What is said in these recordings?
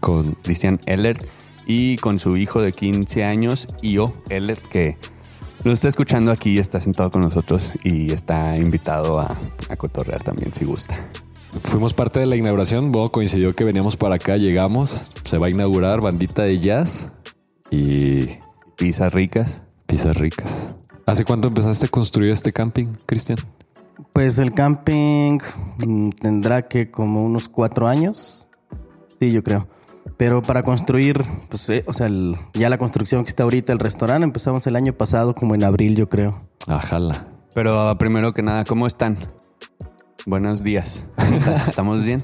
Con Cristian Ellert y con su hijo de 15 años, Io Ellert, que nos está escuchando aquí, está sentado con nosotros y está invitado a, a cotorrear también, si gusta. Fuimos parte de la inauguración. Bueno, coincidió que veníamos para acá, llegamos. Se va a inaugurar bandita de jazz y Pizzas ricas. pizzas ricas. ¿Hace cuánto empezaste a construir este camping, Cristian? Pues el camping mm, tendrá que como unos cuatro años. Sí, yo creo. Pero para construir, pues, eh, o sea, el- ya la construcción que está ahorita, el restaurante, empezamos el año pasado, como en abril, yo creo. Ajala. Pero primero que nada, ¿cómo están? Buenos días. ¿Estamos bien?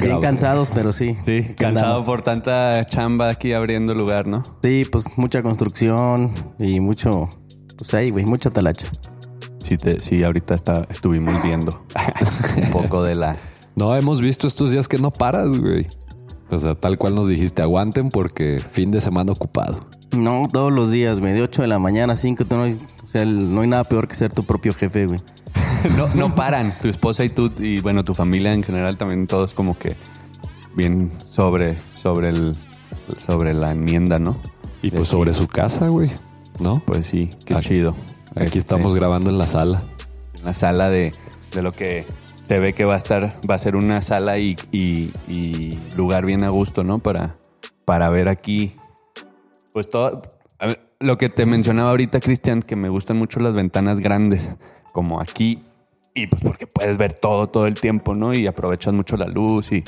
Bien cansados, pero sí. Sí, cansado andamos. por tanta chamba aquí abriendo lugar, ¿no? Sí, pues mucha construcción y mucho, pues ahí, güey, mucha talacha. Sí, te, sí ahorita está, estuvimos viendo un poco de la... No, hemos visto estos días que no paras, güey. O sea, tal cual nos dijiste, aguanten porque fin de semana ocupado. No, todos los días, güey, de 8 de la mañana a 5, tú no, hay- o sea, el- no hay nada peor que ser tu propio jefe, güey. No, no paran. Tu esposa y tú, y bueno, tu familia en general también todos como que bien sobre, sobre el, sobre la enmienda, ¿no? Y De pues sobre su casa, güey. ¿No? Pues sí, qué Aquí- chido. Aquí Este, estamos grabando en la sala. en la sala de, de lo que se ve que va a estar, va a ser una sala y, y- y lugar bien a gusto, ¿no? Para, para ver aquí, pues todo, ver, lo que te mencionaba ahorita, Cristian, que me gustan mucho las ventanas grandes, como aquí, y pues porque puedes ver todo, todo el tiempo, ¿no? Y aprovechas mucho la luz y,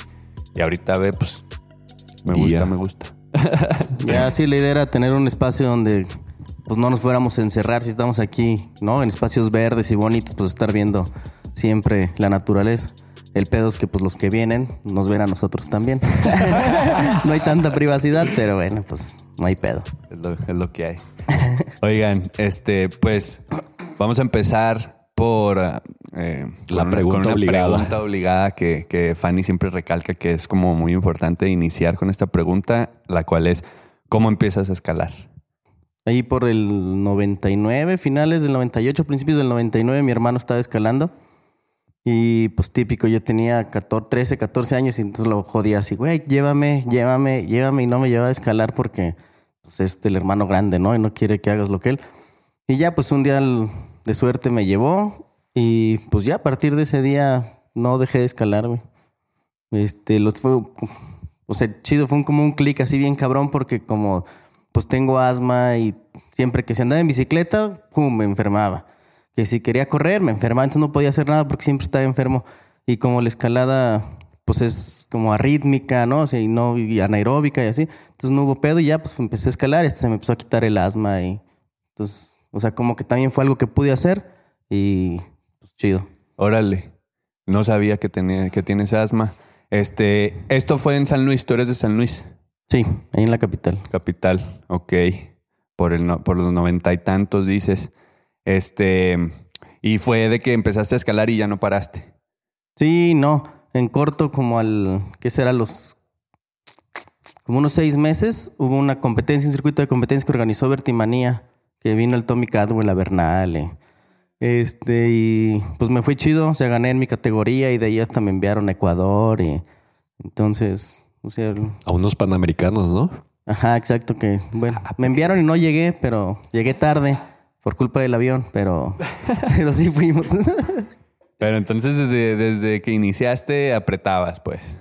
y ahorita ve, pues, me gusta, me gusta. Ya sí, la idea era tener un espacio donde pues no nos fuéramos a encerrar si estamos aquí, ¿no? En espacios verdes y bonitos, pues estar viendo siempre la naturaleza. El pedo es que pues los que vienen nos ven a nosotros también. no hay tanta privacidad, pero bueno, pues no hay pedo. Es lo, es lo que hay. Oigan, este, pues vamos a empezar por eh, La con pregunta con una obligada. pregunta obligada que, que Fanny siempre recalca que es como muy importante iniciar con esta pregunta, la cual es ¿cómo empiezas a escalar? Ahí por el 99, finales del 98, principios del 99, mi hermano estaba escalando. Y pues típico, yo tenía 14, 13, 14 años y entonces lo jodía así, güey, llévame, llévame, llévame. Y no me llevaba a escalar porque pues, es el hermano grande, ¿no? Y no quiere que hagas lo que él. Y ya pues un día de suerte me llevó y pues ya a partir de ese día no dejé de escalar. Este, los fue, o sea, chido, fue un- como un clic así bien cabrón porque como pues tengo asma y siempre que se andaba en bicicleta, pum, me enfermaba. Que si quería correr, me enfermaba, entonces no podía hacer nada porque siempre estaba enfermo. Y como la escalada, pues es como arrítmica, ¿no? O sea, y no y anaeróbica y así. Entonces no hubo pedo y ya pues empecé a escalar hasta se me empezó a quitar el asma y entonces, o sea, como que también fue algo que pude hacer y pues chido. Órale, no sabía que, tenía, que tienes asma. Este, esto fue en San Luis, tú eres de San Luis, Sí, ahí en la capital. capital, ok. Por, el, no- por los noventa y tantos dices. Este, y fue de que empezaste a escalar y ya no paraste. Sí, no. En corto, como al. ¿Qué será? Los. Como unos seis meses, hubo una competencia, un circuito de competencia que organizó Vertimanía, que vino el Tommy Cadwell, la Bernal. eh. Este, y pues me fue chido, o sea, gané en mi categoría y de ahí hasta me enviaron a Ecuador. Y entonces, o sea, el- A unos panamericanos, ¿no? ajá, exacto, que bueno, me enviaron y no llegué, pero llegué tarde por culpa del avión, pero, pero sí fuimos. Pero entonces desde, desde que iniciaste apretabas, pues.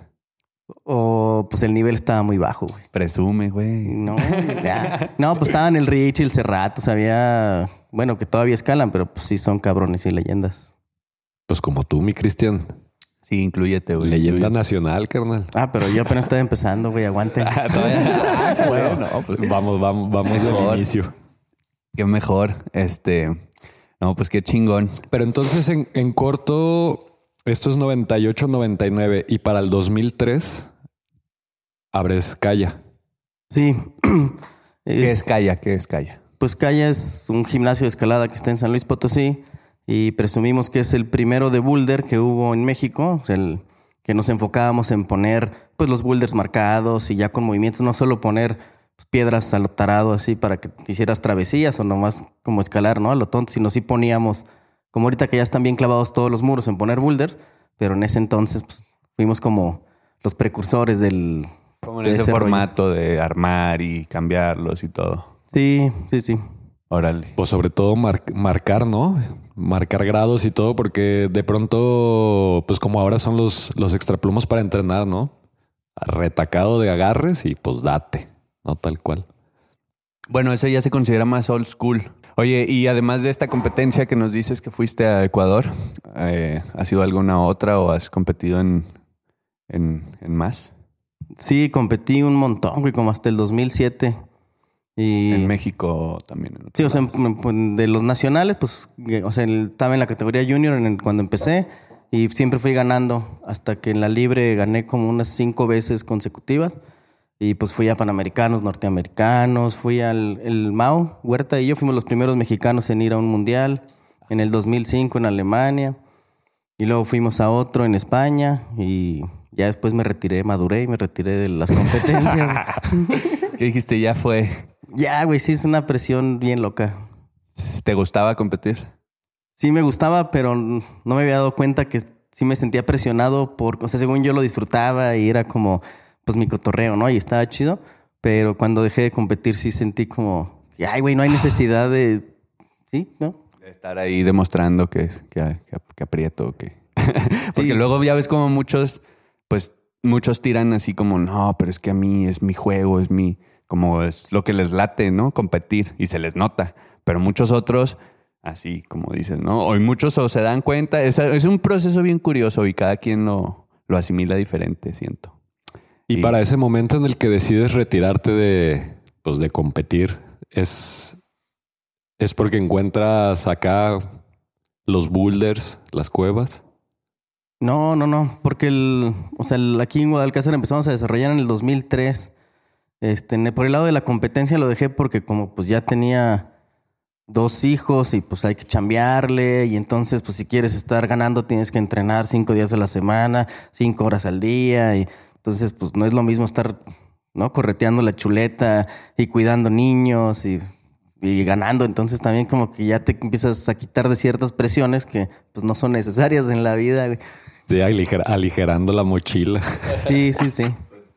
O pues el nivel estaba muy bajo, güey. Presume, güey. No, ya. No, pues estaban el Rich y el Cerrato, sabía, bueno, que todavía escalan, pero pues sí son cabrones y leyendas. Pues como tú, mi Cristian. Sí, incluyete, güey. Leyenda nacional, carnal. Ah, pero yo apenas estaba empezando, güey, aguante. bueno, pues vamos, vamos, vamos al inicio. Qué mejor. Este. No, pues qué chingón. Pero entonces en, en corto, esto es 98, 99 y para el 2003 abres Calla. Sí. ¿Qué Es- Calla? ¿Qué es Calla? Pues Calla es un gimnasio de escalada que está en San Luis Potosí y presumimos que es el primero de boulder que hubo en México, o sea, el que nos enfocábamos en poner pues los boulders marcados y ya con movimientos, no solo poner piedras a lo tarado así para que te hicieras travesías o nomás como escalar, ¿no? A lo tonto, sino sí poníamos, como ahorita que ya están bien clavados todos los muros en poner boulders, pero en ese entonces pues, fuimos como los precursores del... Como en de ese ese rollo. formato de armar y cambiarlos y todo. Sí, sí, sí. Órale. Pues sobre todo mar- marcar, ¿no? Marcar grados y todo, porque de pronto, pues como ahora son los, los extraplumos para entrenar, ¿no? Retacado de agarres y pues date, ¿no? Tal cual. Bueno, eso ya se considera más old school. Oye, y además de esta competencia que nos dices que fuiste a Ecuador, eh, ¿ha sido alguna otra o has competido en, en, en más? Sí, competí un montón, güey, como hasta el 2007. Y... En México también. en Sí, o sea, de los nacionales, pues, eh, o sea, estaba en la categoría junior en el- cuando empecé y siempre fui ganando hasta que en la libre gané como unas cinco veces consecutivas y pues fui a Panamericanos, Norteamericanos, fui al el Mao, Huerta y yo fuimos los primeros mexicanos en ir a un mundial en el 2005 en Alemania y luego fuimos a otro en España y ya después me retiré, maduré y me retiré de las competencias. ¿Qué dijiste? Ya fue. ya, güey, sí es una presión bien loca. ¿Te gustaba competir? Sí me gustaba, pero no me había dado cuenta que sí me sentía presionado por, o sea, según yo lo disfrutaba y era como, pues mi cotorreo, ¿no? Y estaba chido, pero cuando dejé de competir sí sentí como, que, ay, güey, no hay necesidad de, sí, ¿no? De estar ahí demostrando que, que, que, que aprieto, que... Porque Sí. luego ya ves como muchos, pues muchos tiran así como, no, pero es que a mí es mi juego, es mi, como es lo que les late, ¿no? Competir y se les nota. Pero muchos otros, así como dices, ¿no? Hoy muchos o se dan cuenta, es, es un proceso bien curioso y cada quien lo, lo asimila diferente, siento. Y Y- para ese momento en el que decides retirarte de, pues, de competir, es, es porque encuentras acá los boulders, las cuevas. No, no, no, porque el, o sea, el- aquí en Guadalcázar empezamos a desarrollar en el 2003. Este, por el lado de la competencia lo dejé porque como pues ya tenía dos hijos y pues hay que chambearle y entonces pues si quieres estar ganando tienes que entrenar cinco días a la semana, cinco horas al día y entonces pues no es lo mismo estar, ¿no? Correteando la chuleta y cuidando niños y, y ganando, entonces también como que ya te empiezas a quitar de ciertas presiones que pues no son necesarias en la vida. güey. Sí, aliger- aligerando la mochila. Sí, sí, sí.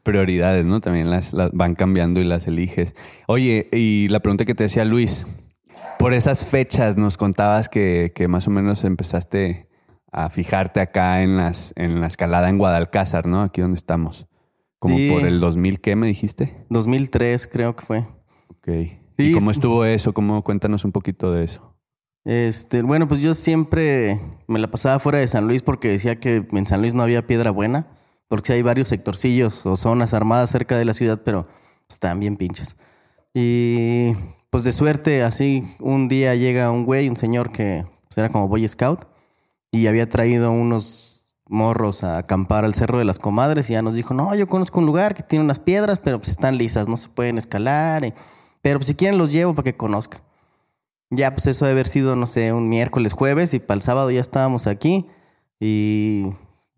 prioridades, ¿no? También las, las van cambiando y las eliges. Oye, y la pregunta que te decía Luis, por esas fechas nos contabas que, que más o menos empezaste a fijarte acá en las en la escalada en Guadalcázar, ¿no? Aquí donde estamos. Como Sí. por el 2000, ¿qué me dijiste? 2003 creo que fue. Ok. ¿Y cómo estuvo eso? ¿Cómo cuéntanos un poquito de eso? Este, bueno, pues yo siempre me la pasaba fuera de San Luis porque decía que en San Luis no había piedra buena, porque sí hay varios sectorcillos o zonas armadas cerca de la ciudad, pero están bien pinches. Y pues de suerte, así un día llega un güey, un señor que pues, era como Boy Scout y había traído unos morros a acampar al Cerro de las Comadres y ya nos dijo, no, yo conozco un lugar que tiene unas piedras, pero pues están lisas, no se pueden escalar, y- pero pues, si quieren los llevo para que conozcan. Ya, pues eso debe haber sido, no sé, un miércoles, jueves, y para el sábado ya estábamos aquí. Y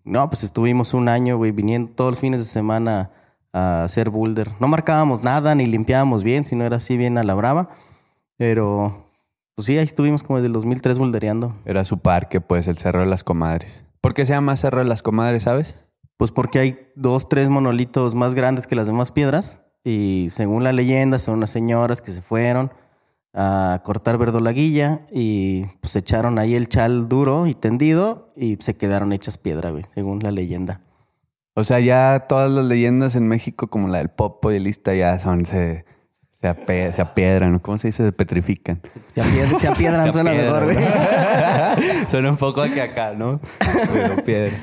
no, pues estuvimos un año, güey, viniendo todos los fines de semana a hacer boulder. No marcábamos nada, ni limpiábamos bien, sino era así bien a la brava. Pero, pues sí, ahí estuvimos como desde el 2003 bouldereando. Era su parque, pues, el Cerro de las Comadres. ¿Por qué se llama Cerro de las Comadres, sabes? Pues porque hay dos, tres monolitos más grandes que las demás piedras. Y según la leyenda, son unas señoras que se fueron a cortar verdolaguilla y pues echaron ahí el chal duro y tendido y se quedaron hechas piedra, güey, según la leyenda. O sea, ya todas las leyendas en México, como la del Popo y el Lista, ya son, se, se, ape- se apiedran, ¿no? ¿Cómo se dice? Se petrifican. Se, apied- se apiedran, Se suena mejor, güey. Suena un poco que acá, ¿no? Pero piedra.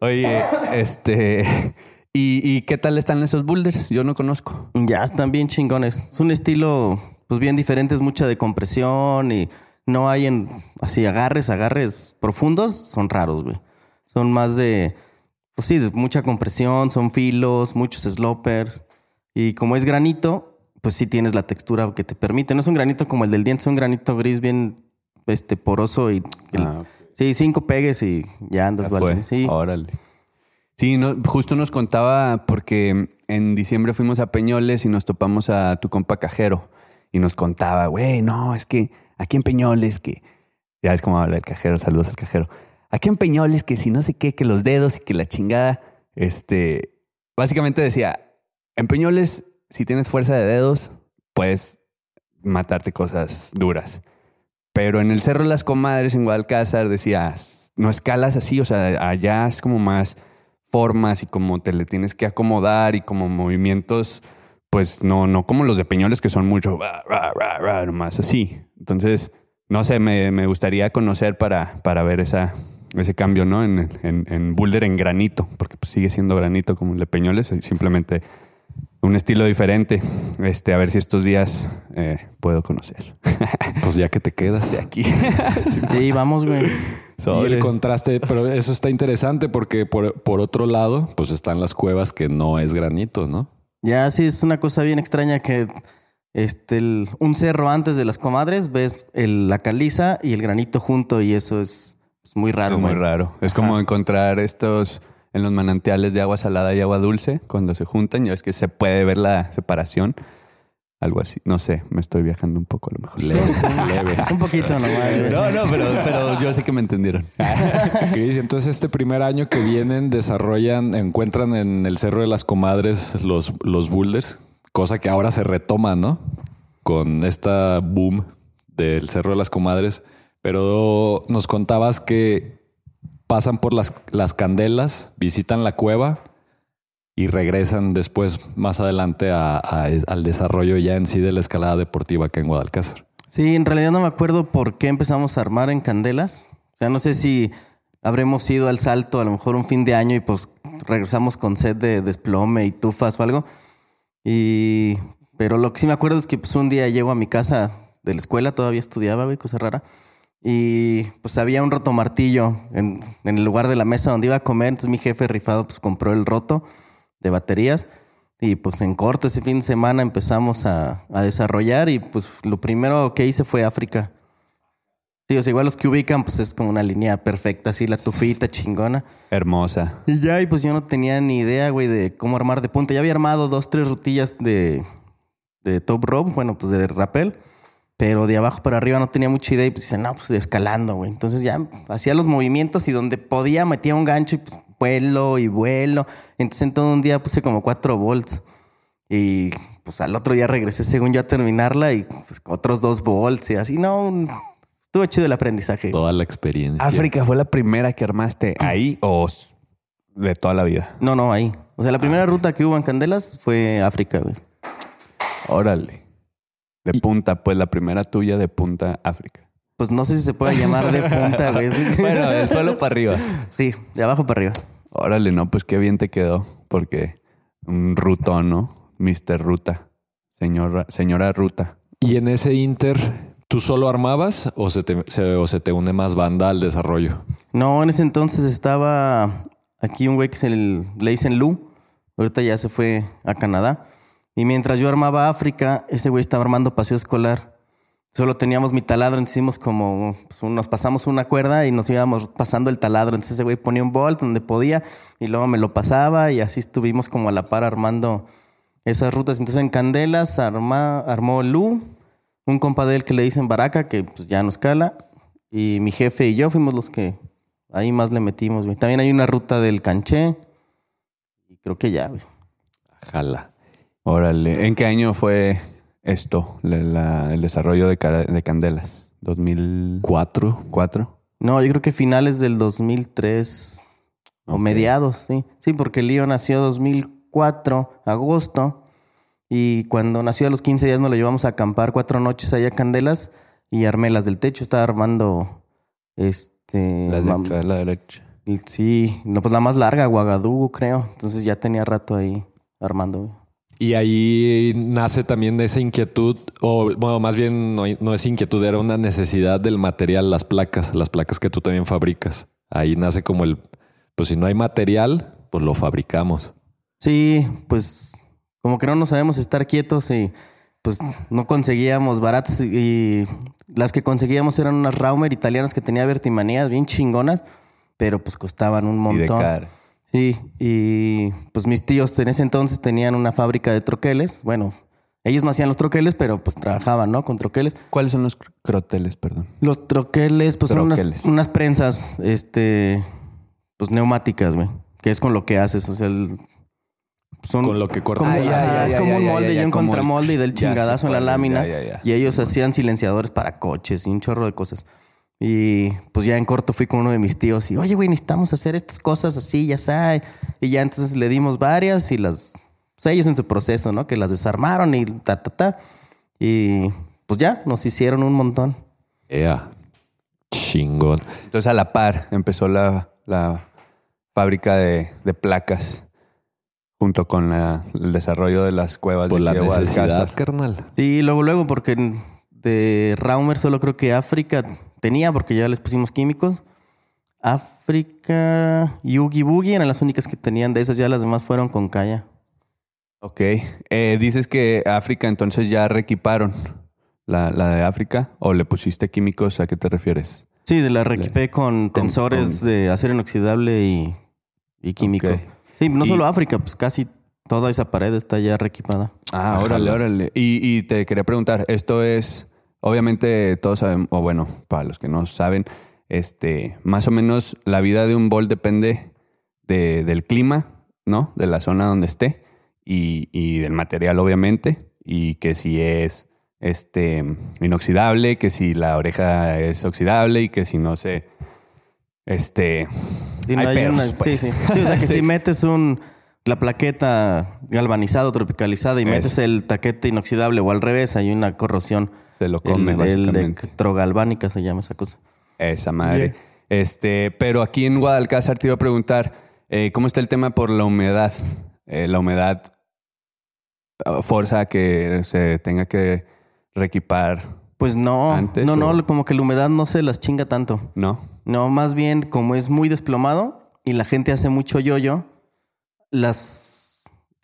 Oye, este... ¿y, ¿Y qué tal están esos boulders? Yo no conozco. Ya están bien chingones. Es un estilo, pues bien diferente, es mucha de compresión y no hay en así agarres, agarres profundos, son raros, güey. Son más de, pues sí, de mucha compresión, son filos, muchos slopers. Y como es granito, pues sí tienes la textura que te permite. No es un granito como el del diente, es un granito gris bien este, poroso y... el- Ah. Sí, cinco pegues y ya andas, Ya vale. Sí. Órale. Sí, no, justo nos contaba porque en diciembre fuimos a Peñoles y nos topamos a tu compa cajero y nos contaba, güey, no, es que aquí en Peñoles que ya es como habla el cajero, saludos al cajero. Aquí en Peñoles que si no sé qué, que los dedos y que la chingada, este, básicamente decía, en Peñoles si tienes fuerza de dedos, puedes matarte cosas duras. Pero en el Cerro de las Comadres, en Guadalcázar, decía, no escalas así, o sea, allá es como más formas y como te le tienes que acomodar y como movimientos, pues no, no como los de Peñoles que son mucho, ra, ra, ra, ra, nomás así. Entonces, no sé, me, me gustaría conocer para, para ver esa, ese cambio, ¿no? En, en, en boulder en granito, porque pues, sigue siendo granito como el de Peñoles, simplemente un estilo diferente. Este, a ver si estos días eh, puedo conocer. Pues ya que te quedas. de aquí. Sí, vamos, güey. Y el contraste, pero eso está interesante porque por, por otro lado, pues están las cuevas que no es granito, ¿no? Ya sí es una cosa bien extraña que este el- un cerro antes de las comadres ves el- la caliza y el granito junto y eso es, es muy raro. Es muy güey. raro. Es como encontrar estos en los manantiales de agua salada y agua dulce cuando se juntan. Ya es que se puede ver la separación. Algo así. No sé, me estoy viajando un poco a lo mejor. Leve, leve. Un poquito. No, no, pero, pero yo sé que me entendieron. Ok, entonces este primer año que vienen desarrollan, encuentran en el Cerro de las Comadres los, los boulders, cosa que ahora se retoma, ¿no? Con esta boom del Cerro de las Comadres. Pero nos contabas que pasan por las, las candelas, visitan la cueva y regresan después, más adelante, al desarrollo ya en sí de la escalada deportiva acá en Guadalcázar. Sí, en realidad no me acuerdo por qué empezamos a armar en candelas. O sea, no sé si habremos ido al salto a lo mejor un fin de año y pues regresamos con set de desplome y tufas o algo. Y pero lo que sí me acuerdo es que pues un día llego a mi casa de la escuela, todavía estudiaba, güey, cosa rara. Y pues había un roto martillo en, en el lugar de la mesa donde iba a comer. Entonces mi jefe rifado pues compró el roto de baterías. Y pues en corto ese fin de semana empezamos a, a desarrollar y pues lo primero que hice fue África. Sí, o sea, igual los que ubican pues es como una línea perfecta, así la tufita chingona. Hermosa. Y ya, y pues yo no tenía ni idea, güey, de cómo armar de punta. Ya había armado dos, tres rutillas de, de top rope, bueno, pues de rappel. Pero de abajo para arriba no tenía mucha idea y pues dice, no, pues escalando, güey. Entonces ya hacía los movimientos y donde podía metía un gancho y pues vuelo y vuelo. Entonces en todo un día puse como cuatro volts. Y pues al otro día regresé según yo a terminarla y pues, otros dos volts y así, no, un- estuvo chido el aprendizaje. Toda la experiencia. ¿África fue la primera que armaste ahí o de toda la vida? No, no, ahí. O sea, la primera ruta que hubo en Candelas fue África, güey. Órale. De punta, pues la primera tuya de punta África. Pues no sé si se puede llamar de punta, güey. Bueno, del suelo para arriba. Sí, de abajo para arriba. Órale, no, pues qué bien te quedó. Porque un rutón, ¿no? Mister Ruta. Señora, señora Ruta. Y en ese inter, ¿tú solo armabas o se te, se- o se te une más banda al desarrollo? No, en ese entonces estaba aquí un güey que se le, le dicen Lu. Ahorita ya se fue a Canadá. Y mientras yo armaba África, ese güey estaba armando paseo escolar. Solo teníamos mi taladro, entonces hicimos como, pues, nos pasamos una cuerda y nos íbamos pasando el taladro. Entonces ese güey ponía un bolt donde podía y luego me lo pasaba y así estuvimos como a la par armando esas rutas. Entonces en Candelas armó Lu, un compa de que le dicen Baraca, que pues ya nos cala, y mi jefe y yo fuimos los que ahí más le metimos. También hay una ruta del canché y creo que ya. güey. Jala. Órale. ¿En qué año fue esto, la- la- el desarrollo de, de Candelas? ¿2004? Cuatro. No, yo creo que finales del 2003 o Ok. mediados, sí. Sí, porque Lío nació 2004, agosto, y cuando nació a los 15 días nos lo llevamos a acampar cuatro noches allá a Candelas y armé las del techo. Estaba armando, este... La de acá la derecha. Sí, no, pues la más larga, Ouagadougou, creo. Entonces ya tenía rato ahí armando. Y ahí nace también esa inquietud, o bueno, más bien no, no es inquietud, era una necesidad del material, las placas, las placas que tú también fabricas. Ahí nace como el, pues si no hay material, pues lo fabricamos. Sí, pues como que no nos sabemos estar quietos y pues no conseguíamos baratas y las que conseguíamos eran unas Raumer italianas que tenía vertimanías bien chingonas, pero pues costaban un Y de montón. cara. Sí, y pues mis tíos en ese entonces tenían una fábrica de troqueles. Bueno, ellos no hacían los troqueles, pero pues trabajaban, ¿no? Con troqueles. ¿Cuáles son los cr- croteles, perdón? Los troqueles, pues son unas, unas prensas, este, pues neumáticas, güey. Que es con lo que haces, o sea, el- son Con lo que cortas. Ah, ya, es ya, como ya, un molde y un el- contramolde y del chingadazo en la lámina. Y ellos hacían silenciadores para coches y un chorro de cosas. Y pues ya en corto fui con uno de mis tíos y, oye, güey, necesitamos hacer estas cosas así, ya sabes. Y ya entonces le dimos varias y las, pues ellos en su proceso, ¿no? Que las desarmaron y ta, ta, ta. Y pues ya, nos hicieron un montón. Ea. Chingón. Entonces a la par empezó la, la fábrica de, de placas junto con la- el desarrollo de las cuevas de la necesidad, carnal. Sí, luego, luego, porque de Raumer solo creo que África tenía, porque ya les pusimos químicos. África y Oogie Boogie eran las únicas que tenían de esas, ya las demás fueron con Kaya. Ok. Eh, dices que África entonces ya reequiparon la, la de África o le pusiste químicos, ¿a qué te refieres? Sí, de la reequipé con con- tensores con- de acero inoxidable y, y químico. Sí, no Y- solo África, pues casi toda esa pared está ya reequipada. Ah, órale, órale. Y, y te quería preguntar, esto es, obviamente todos sabemos, o bueno, para los que no saben, este, más o menos la vida de un bol depende de- del clima, ¿no? De la zona donde esté y, y del material, obviamente, y que si es este inoxidable, que si la oreja es oxidable y que si no se, este, no Hay hay una- pues. sí, sí. Sí, o sea que Sí. si metes un la plaqueta galvanizada o tropicalizada y Eso. metes el taquete inoxidable o al revés, hay una corrosión. Se lo come el, básicamente. electrogalvánica se llama esa cosa. Esa madre. Este, pero aquí en Guadalcázar te iba a preguntar, eh, ¿cómo está el tema por la humedad? Eh, la humedad ah, forza que se tenga que reequipar, Pues no, ¿Antes no, o- no, como que la humedad no se las chinga tanto. ¿no? No, más bien como es muy desplomado y la gente hace mucho yoyo, las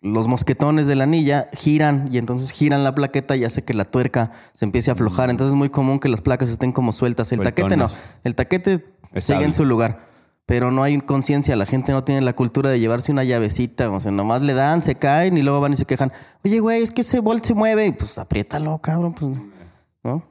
los mosquetones de la anilla giran y entonces giran la plaqueta y hace que la tuerca se empiece a aflojar. Entonces es muy común que las placas estén como sueltas. El taquete no. El taquete sigue en su lugar. Pero no hay conciencia, la gente no tiene la cultura de llevarse una llavecita, o sea, nomás le dan, se caen y luego van y se quejan. Oye, güey, es que ese bol se mueve. Y, Pues apriétalo, cabrón, pues, ¿no?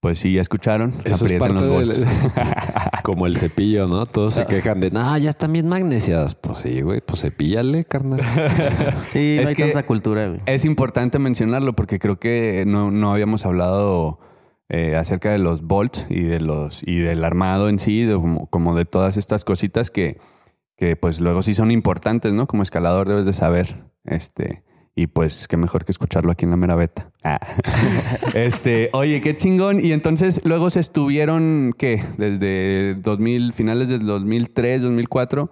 Pues sí, ya escucharon. Eso es parte los del... Como el cepillo, ¿no? Todos se quejan de, no, ya están bien magnesiadas. Pues sí, güey, pues cepíllale, carnal. Sí, no Es hay que- tanta cultura, güey. Es importante mencionarlo porque creo que no, no habíamos hablado eh, acerca de los bolts y de los y del armado en sí, de como, como de todas estas cositas que, que pues luego sí son importantes, ¿no? Como escalador debes de saber, este, y pues qué mejor que escucharlo aquí en la mera beta. Ah. este, oye, qué chingón. Y entonces luego se estuvieron, ¿qué? Desde 2000, finales del 2003, 2004,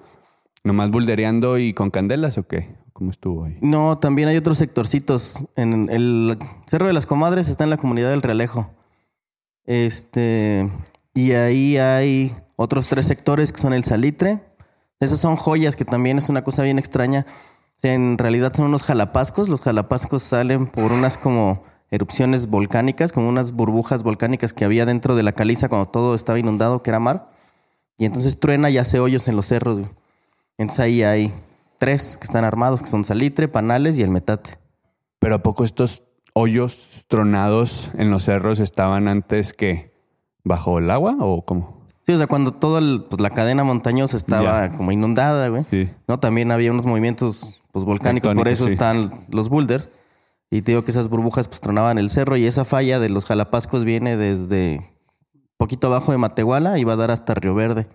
nomás buldereando y con candelas o qué? ¿Cómo estuvo ahí? No, también hay otros sectorcitos. En el Cerro de las Comadres está en la comunidad del Realejo. Este, y ahí hay otros tres sectores que son el Salitre. Esas son joyas que también es una cosa bien extraña. Sea, en realidad son unos jalapascos. Los jalapascos salen por unas como erupciones volcánicas, como unas burbujas volcánicas que había dentro de la caliza cuando todo estaba inundado, que era mar. Y entonces truena y hace hoyos en los cerros. güey. Entonces ahí hay tres que están armados, que son Salitre, Panales y el Metate. Pero ¿a poco estos hoyos tronados en los cerros estaban antes que bajo el agua o cómo? Sí, o sea, cuando toda pues, la cadena montañosa estaba como inundada, güey. Sí. ¿no? También había unos movimientos pues, volcánicos, por eso sí. están los boulders. Y te digo que esas burbujas pues tronaban el cerro y esa falla de los Jalapascos viene desde poquito abajo de Matehuala y va a dar hasta Río Verde.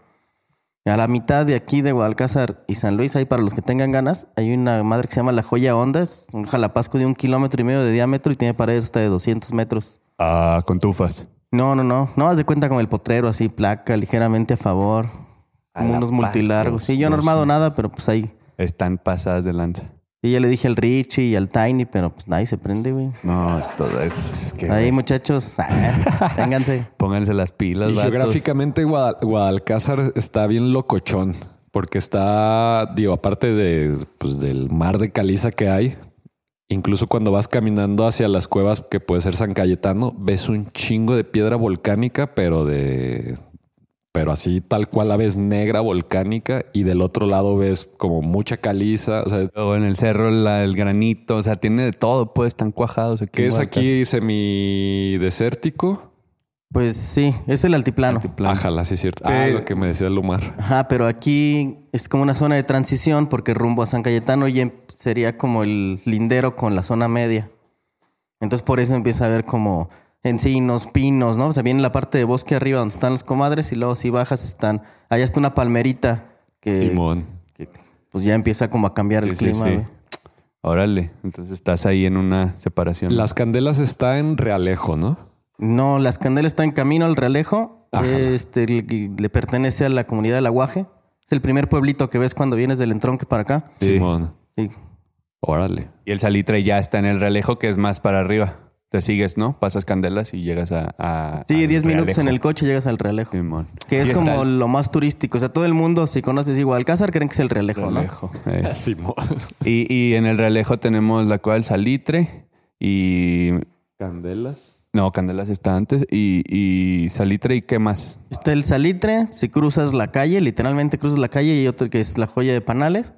A la mitad de aquí de Guadalcázar y San Luis, ahí para los que tengan ganas, hay una madre que se llama La Joya Honda, es un jalapasco de un kilómetro y medio de diámetro y tiene paredes hasta de 200 metros. Ah, con tufas. No, no, no. No haz de cuenta con el potrero, así, placa, ligeramente a favor. Como unos multilargos. Sí, yo no he armado nada, pero pues ahí. Están pasadas de lanza. Y ya le dije al Richie y al Tiny, pero pues nadie se prende, güey. No, es todo eso. Es que, Ahí, güey, muchachos, ténganse. pónganse las pilas, Y vatos. geográficamente Guadal- Guadalcázar está bien locochón, porque está, digo, aparte de, pues, del mar de caliza que hay, incluso cuando vas caminando hacia las cuevas, que puede ser San Cayetano, ves un chingo de piedra volcánica, pero de... Pero así tal cual la ves negra volcánica y del otro lado ves como mucha caliza. O sea, en el cerro la- el granito, o sea, tiene de todo, pues, están cuajados aquí. en es Guadalcázar. aquí semidesértico. Pues sí, es el altiplano. Altiplano. Ájala, sí es cierto. Ah, lo que me decía Lumar. Ajá, pero aquí es como una zona de transición porque rumbo a San Cayetano ya em- sería como el lindero con la zona media. Entonces por eso empieza a haber como encinos, pinos, ¿no? O sea, viene la parte de bosque arriba donde están los comadres y luego si bajas están... Allá está una palmerita que, Simón. que, pues ya empieza como a cambiar el Sí, sí, clima. sí. güey. Órale, entonces estás ahí en una separación. Las candelas está en Realejo, ¿no? No, Las Candelas está en camino al Realejo. Ajá. Este, le, le pertenece a la comunidad del Aguaje. Es el primer pueblito que ves cuando vienes del entronque para acá. Sí. Simón. Sí. Órale. Y el salitre ya está en el Realejo, que es más para arriba. Te sigues, ¿no? Pasas candelas y llegas a. a Sí, al 10 minutos en el coche llegas al Realejo. Simón. Que es como el lo más turístico. O sea, todo el mundo, si conoces Igualcázar, creen que es el Realejo, ¿no? Eh. Simón. Y, y en el Realejo tenemos la cueva del salitre y. Candelas. No, Candelas está antes. Y, y Salitre, ¿y qué más? Está el Salitre, si cruzas la calle, literalmente cruzas la calle y otro que es la joya de Panales.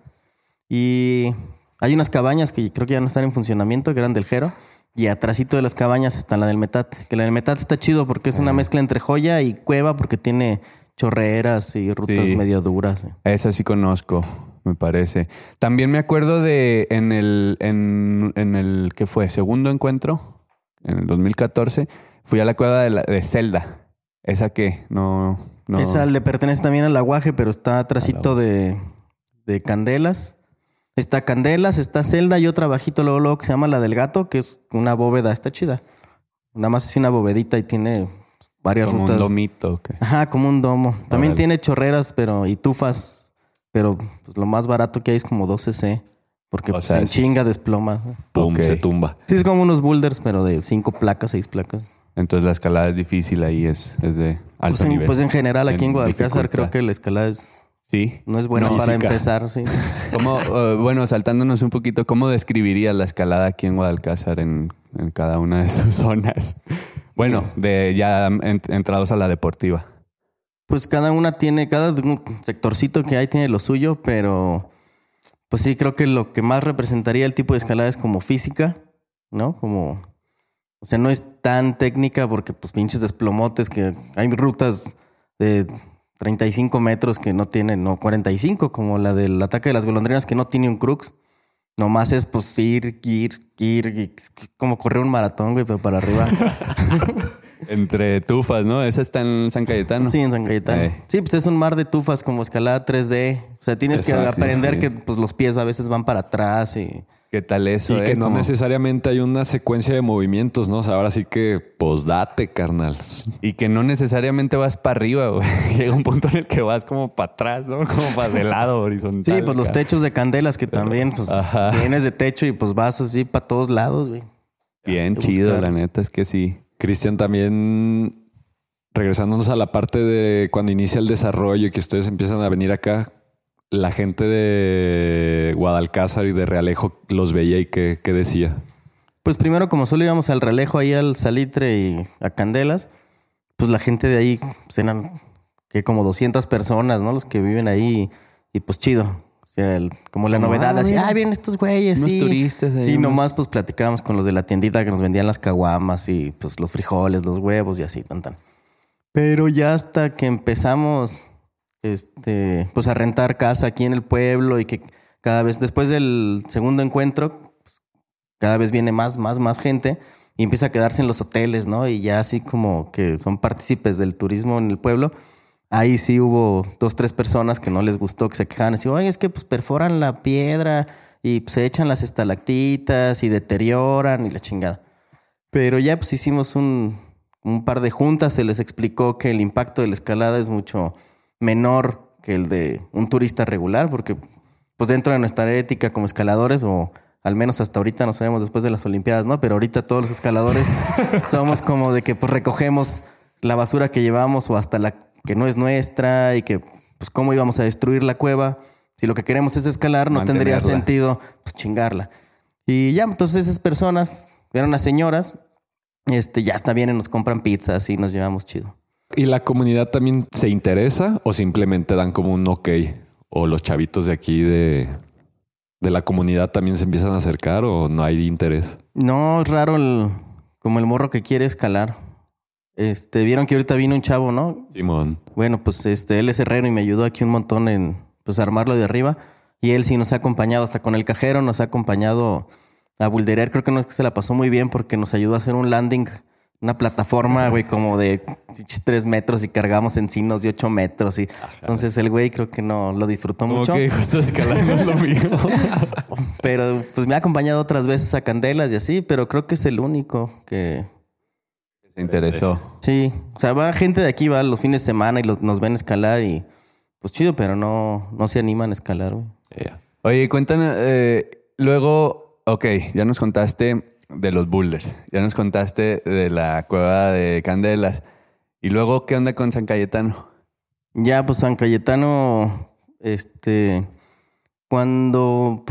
Y hay unas cabañas que creo que ya no están en funcionamiento, que eran del Jero. Y atrásito de las cabañas está la del Metate. Que la del Metate está chido porque es una mezcla entre joya y cueva porque tiene chorreras y rutas Sí. medio duras. Esa sí conozco, me parece. También me acuerdo de en el, en, en el que fue segundo encuentro, en el 2014, fui a la cueva de, la, de Zelda. Esa que no, no. Esa le pertenece también al aguaje, pero está atrásito de, de Candelas. Está Candelas, está Celda y otra bajito luego, luego que se llama la del gato, que es una bóveda, está chida. Nada más es una bovedita y tiene varias como un rutas. domito. Ajá, como un domo. También Órale. tiene chorreras, pero y tufas, pero pues, lo más barato que hay es como 12C, porque O pues, sea, en es- chinga desploma. Pum, se tumba. Sí, es como unos boulders, pero de cinco placas, seis placas. Entonces la escalada es difícil ahí, es, es de alto Pues en, nivel. pues en general aquí en, En Guadalcázar dificultad. creo que la escalada es, Sí. no es buena No, para física. empezar, sí. ¿Cómo, eh, bueno, saltándonos un poquito, ¿cómo describirías la escalada aquí en Guadalcázar en, en cada una de sus zonas? Bueno, de ya en- entrados a la deportiva. Pues cada una tiene, cada sectorcito que hay tiene lo suyo, pero pues sí, creo que lo que más representaría el tipo de escalada es como física, ¿no? Como, o sea, no es tan técnica porque pues pinches desplomotes que hay rutas de 35 metros que no tienen, no 45, como la del ataque de las golondrinas que no tiene un crux. Nomás es pues ir, ir, ir, como correr un maratón, güey, pero para arriba. Entre tufas, ¿no? Esa está en San Cayetano. Sí, en San Cayetano. Eh. Sí, pues es un mar de tufas como escalada 3D. O sea, tienes que aprender sí. que pues, los pies a veces van para atrás y... ¿Qué tal eso? Y eh? que no Como- necesariamente hay una secuencia de movimientos, ¿no? O sea, ahora sí que, pues date, carnal. Y que no necesariamente vas para arriba, güey. Llega un punto en el que vas como para atrás, ¿no? Como para de lado horizontal. Sí, pues los techos de candelas que también, pues Ajá. vienes de techo y pues vas así para todos lados, güey. Bien de chido, buscar. la neta, es que sí. Cristian, también regresándonos a la parte de cuando inicia el desarrollo y que ustedes empiezan a venir acá, la gente de Guadalcázar y de Realejo los veía y qué, qué decía. Pues primero, como solo íbamos al relejo ahí al salitre y a candelas, pues la gente de ahí pues, eran que como 200 personas, ¿no? Los que viven ahí y pues chido. O sea, el- como la Como, novedad, ah, así, ah, vienen estos güeyes, unos sí. turistas ahí, Y unos- nomás pues platicábamos con los de la tiendita que nos vendían las caguamas y pues los frijoles, los huevos y así, tan tan. Pero ya hasta que empezamos este, pues a rentar casa aquí en el pueblo y que cada vez después del segundo encuentro, pues, cada vez viene más, más, más gente y empieza a quedarse en los hoteles, ¿no? Y ya así como que son partícipes del turismo en el pueblo. Ahí sí hubo dos, tres personas que no les gustó, que se quejaban. Así, oye, es que pues perforan la piedra y pues, se echan las estalactitas y deterioran y la chingada. Pero ya pues hicimos un, un par de juntas, se les explicó que el impacto de la escalada es mucho menor que el de un turista regular, porque pues dentro de nuestra ética como escaladores, o al menos hasta ahorita no sabemos después de las Olimpiadas, ¿no? Pero ahorita todos los escaladores somos como de que pues recogemos la basura que llevamos o hasta la que no es nuestra y que pues cómo íbamos a destruir la cueva. Si lo que queremos es escalar, no tendría sentido pues chingarla. Y ya, entonces esas personas, eran las señoras, este, ya está bien y nos compran pizzas y nos llevamos chido. ¿Y la comunidad también se interesa o simplemente dan como un ok? ¿O los chavitos de aquí de, de la comunidad también se empiezan a acercar o no hay interés? No, es raro el, como el morro que quiere escalar. Este, vieron que ahorita vino un chavo, ¿no? Simón. Bueno, pues este, él es herrero y me ayudó aquí un montón en pues armarlo de arriba. Y él sí nos ha acompañado hasta con el cajero, nos ha acompañado a bulderear. Creo que no es que se la pasó muy bien porque nos ayudó a hacer un landing, una plataforma, güey, como de tres metros y cargamos encinos de ocho metros. Y entonces el güey creo que no lo disfrutó mucho. justo escalando es lo mío. Pero pues me ha acompañado otras veces a Candelas y así, pero creo que es el único que, Se interesó. Sí, o sea, va gente de aquí, va los fines de semana y los- nos ven escalar y pues chido, pero no, no se animan a escalar, güey. Yeah. Oye, cuéntanos, eh, luego, ok, ya nos contaste de los boulders, ya nos contaste de la cueva de Candelas. Y luego, ¿qué onda con San Cayetano? Ya, pues San Cayetano, este, cuando,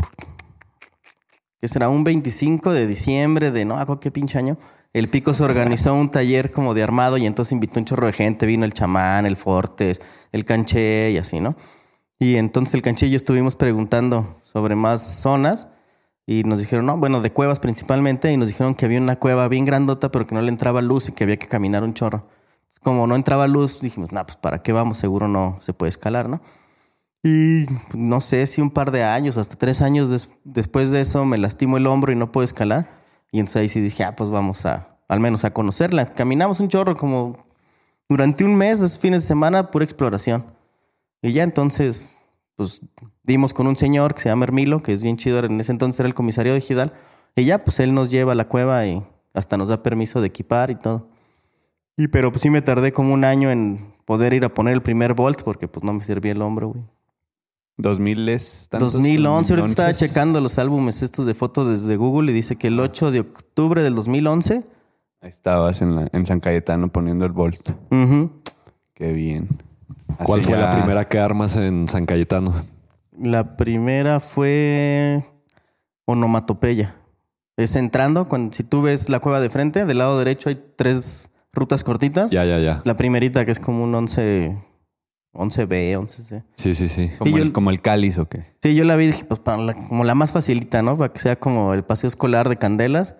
¿qué será? Un 25 de diciembre de, no, ¿a qué pinche año? El Pico se organizó un taller como de armado y entonces invitó un chorro de gente, vino el chamán, el Fortes, el canché y así, ¿no? Y entonces el canché y yo estuvimos preguntando sobre más zonas y nos dijeron, no, bueno, de cuevas principalmente, y nos dijeron que había una cueva bien grandota, pero que no le entraba luz y que había que caminar un chorro. Como no entraba luz, dijimos, nah, pues para qué vamos, seguro no se puede escalar, ¿no? Y pues, no sé si un par de años, hasta tres años des- después de eso, me lastimo el hombro y no puedo escalar. Y entonces ahí sí dije, ah, pues vamos a, al menos a conocerla. Caminamos un chorro como durante un mes, esos fines de semana, pura exploración. Y ya entonces, pues dimos con un señor que se llama Hermilo, que es bien chido, en ese entonces era el comisario de Gidal. Y ya, pues él nos lleva a la cueva y hasta nos da permiso de equipar y todo. Y pero pues sí me tardé como un año en poder ir a poner el primer Bolt porque pues no me servía el hombro, güey. 2000 es tantos, 2011, ahorita estaba 2011. checando los álbumes estos de fotos desde Google y dice que el 8 de octubre del 2011. Ahí estabas en, la- en San Cayetano poniendo el Bolt. ujú, Qué bien. ¿Cuál fue la primera que armas en San Cayetano? La primera fue onomatopeya. Es entrando, cuando, si tú ves la cueva de frente, del lado derecho hay tres rutas cortitas. Ya, ya, ya. La primerita que es como un 11, 11B, 11C. Sí, sí, sí. Como, Sí, yo- el, como el cáliz o qué. Sí, yo la vi y dije, pues para la- como la más facilita, ¿no? Para que sea como el paseo escolar de Candelas.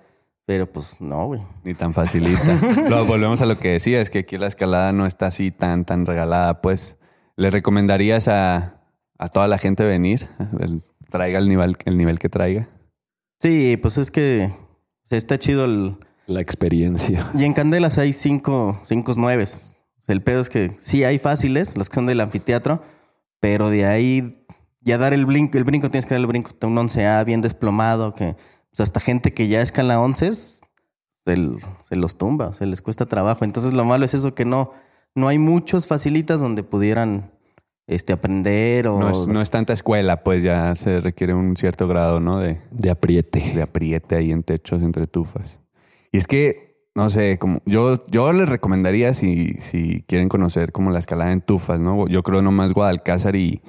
Pero pues no, güey. Ni tan facilita. Luego volvemos a lo que decía, es que aquí la escalada no está así tan, tan regalada. Pues, ¿le recomendarías a, a toda la gente venir? El- traiga el nivel, el nivel que traiga. Sí, pues es que o sea, está chido el... La experiencia. Y en Candelas hay cinco, cinco nueves. O sea, el pedo es que sí hay fáciles, las que son del anfiteatro, pero de ahí ya dar el brinco, el brinco tienes que dar el brinco de un 11A bien desplomado, que o sea, hasta gente que ya escala 11 se, se los tumba, se les cuesta trabajo. Entonces lo malo es eso que no, no hay muchos facilitas donde pudieran este, aprender o... No es, no es tanta escuela, pues ya se requiere un cierto grado, ¿no? De, De apriete. de apriete ahí en techos, entre tufas. Y es que, no sé, como yo, yo les recomendaría si, si quieren conocer como la escalada en tufas, ¿no? Yo creo nomás Guadalcázar y,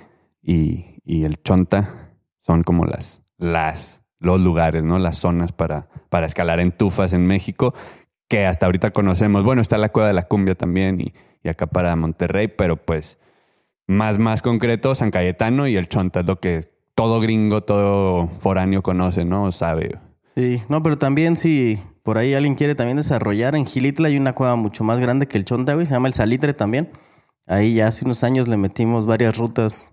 y, y el Chonta son como las, las, los lugares, ¿no? Las zonas para, para escalar en tufas en México, que hasta ahorita conocemos. Bueno, está la Cueva de la Cumbia también y, y acá para Monterrey, pero pues más, más concreto, San Cayetano y el Chonta es lo que todo gringo, todo foráneo conoce, ¿no? Sabe. Sí, no, pero también si por ahí alguien quiere también desarrollar, en Gilitla hay una cueva mucho más grande que el Chonta, güey, se llama el Salitre también. Ahí ya hace unos años le metimos varias rutas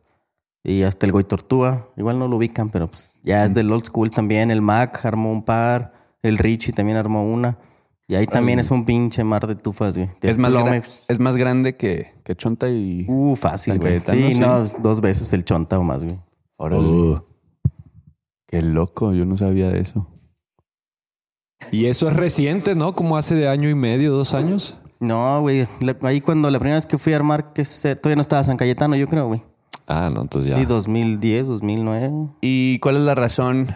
Y hasta el Goy Tortuga. Igual no lo ubican, pero pues ya es del old school también. El Mac armó un par. El Richie también armó una. Y ahí también es un pinche mar de tufas, güey. Es más, es más grande que, que Chonta y... Uh, fácil, güey. Sí. no, dos veces el chonta o más, güey. Órale. Uh. Qué loco, yo no sabía de eso. Y eso es reciente, ¿no? Como hace de año y medio, dos años. No, güey. Ahí cuando la primera vez que fui a armar, que se- todavía no estaba San Cayetano, yo creo, güey. Ah, no, entonces ya. Sí, 2010, 2009. ¿Y cuál es la razón?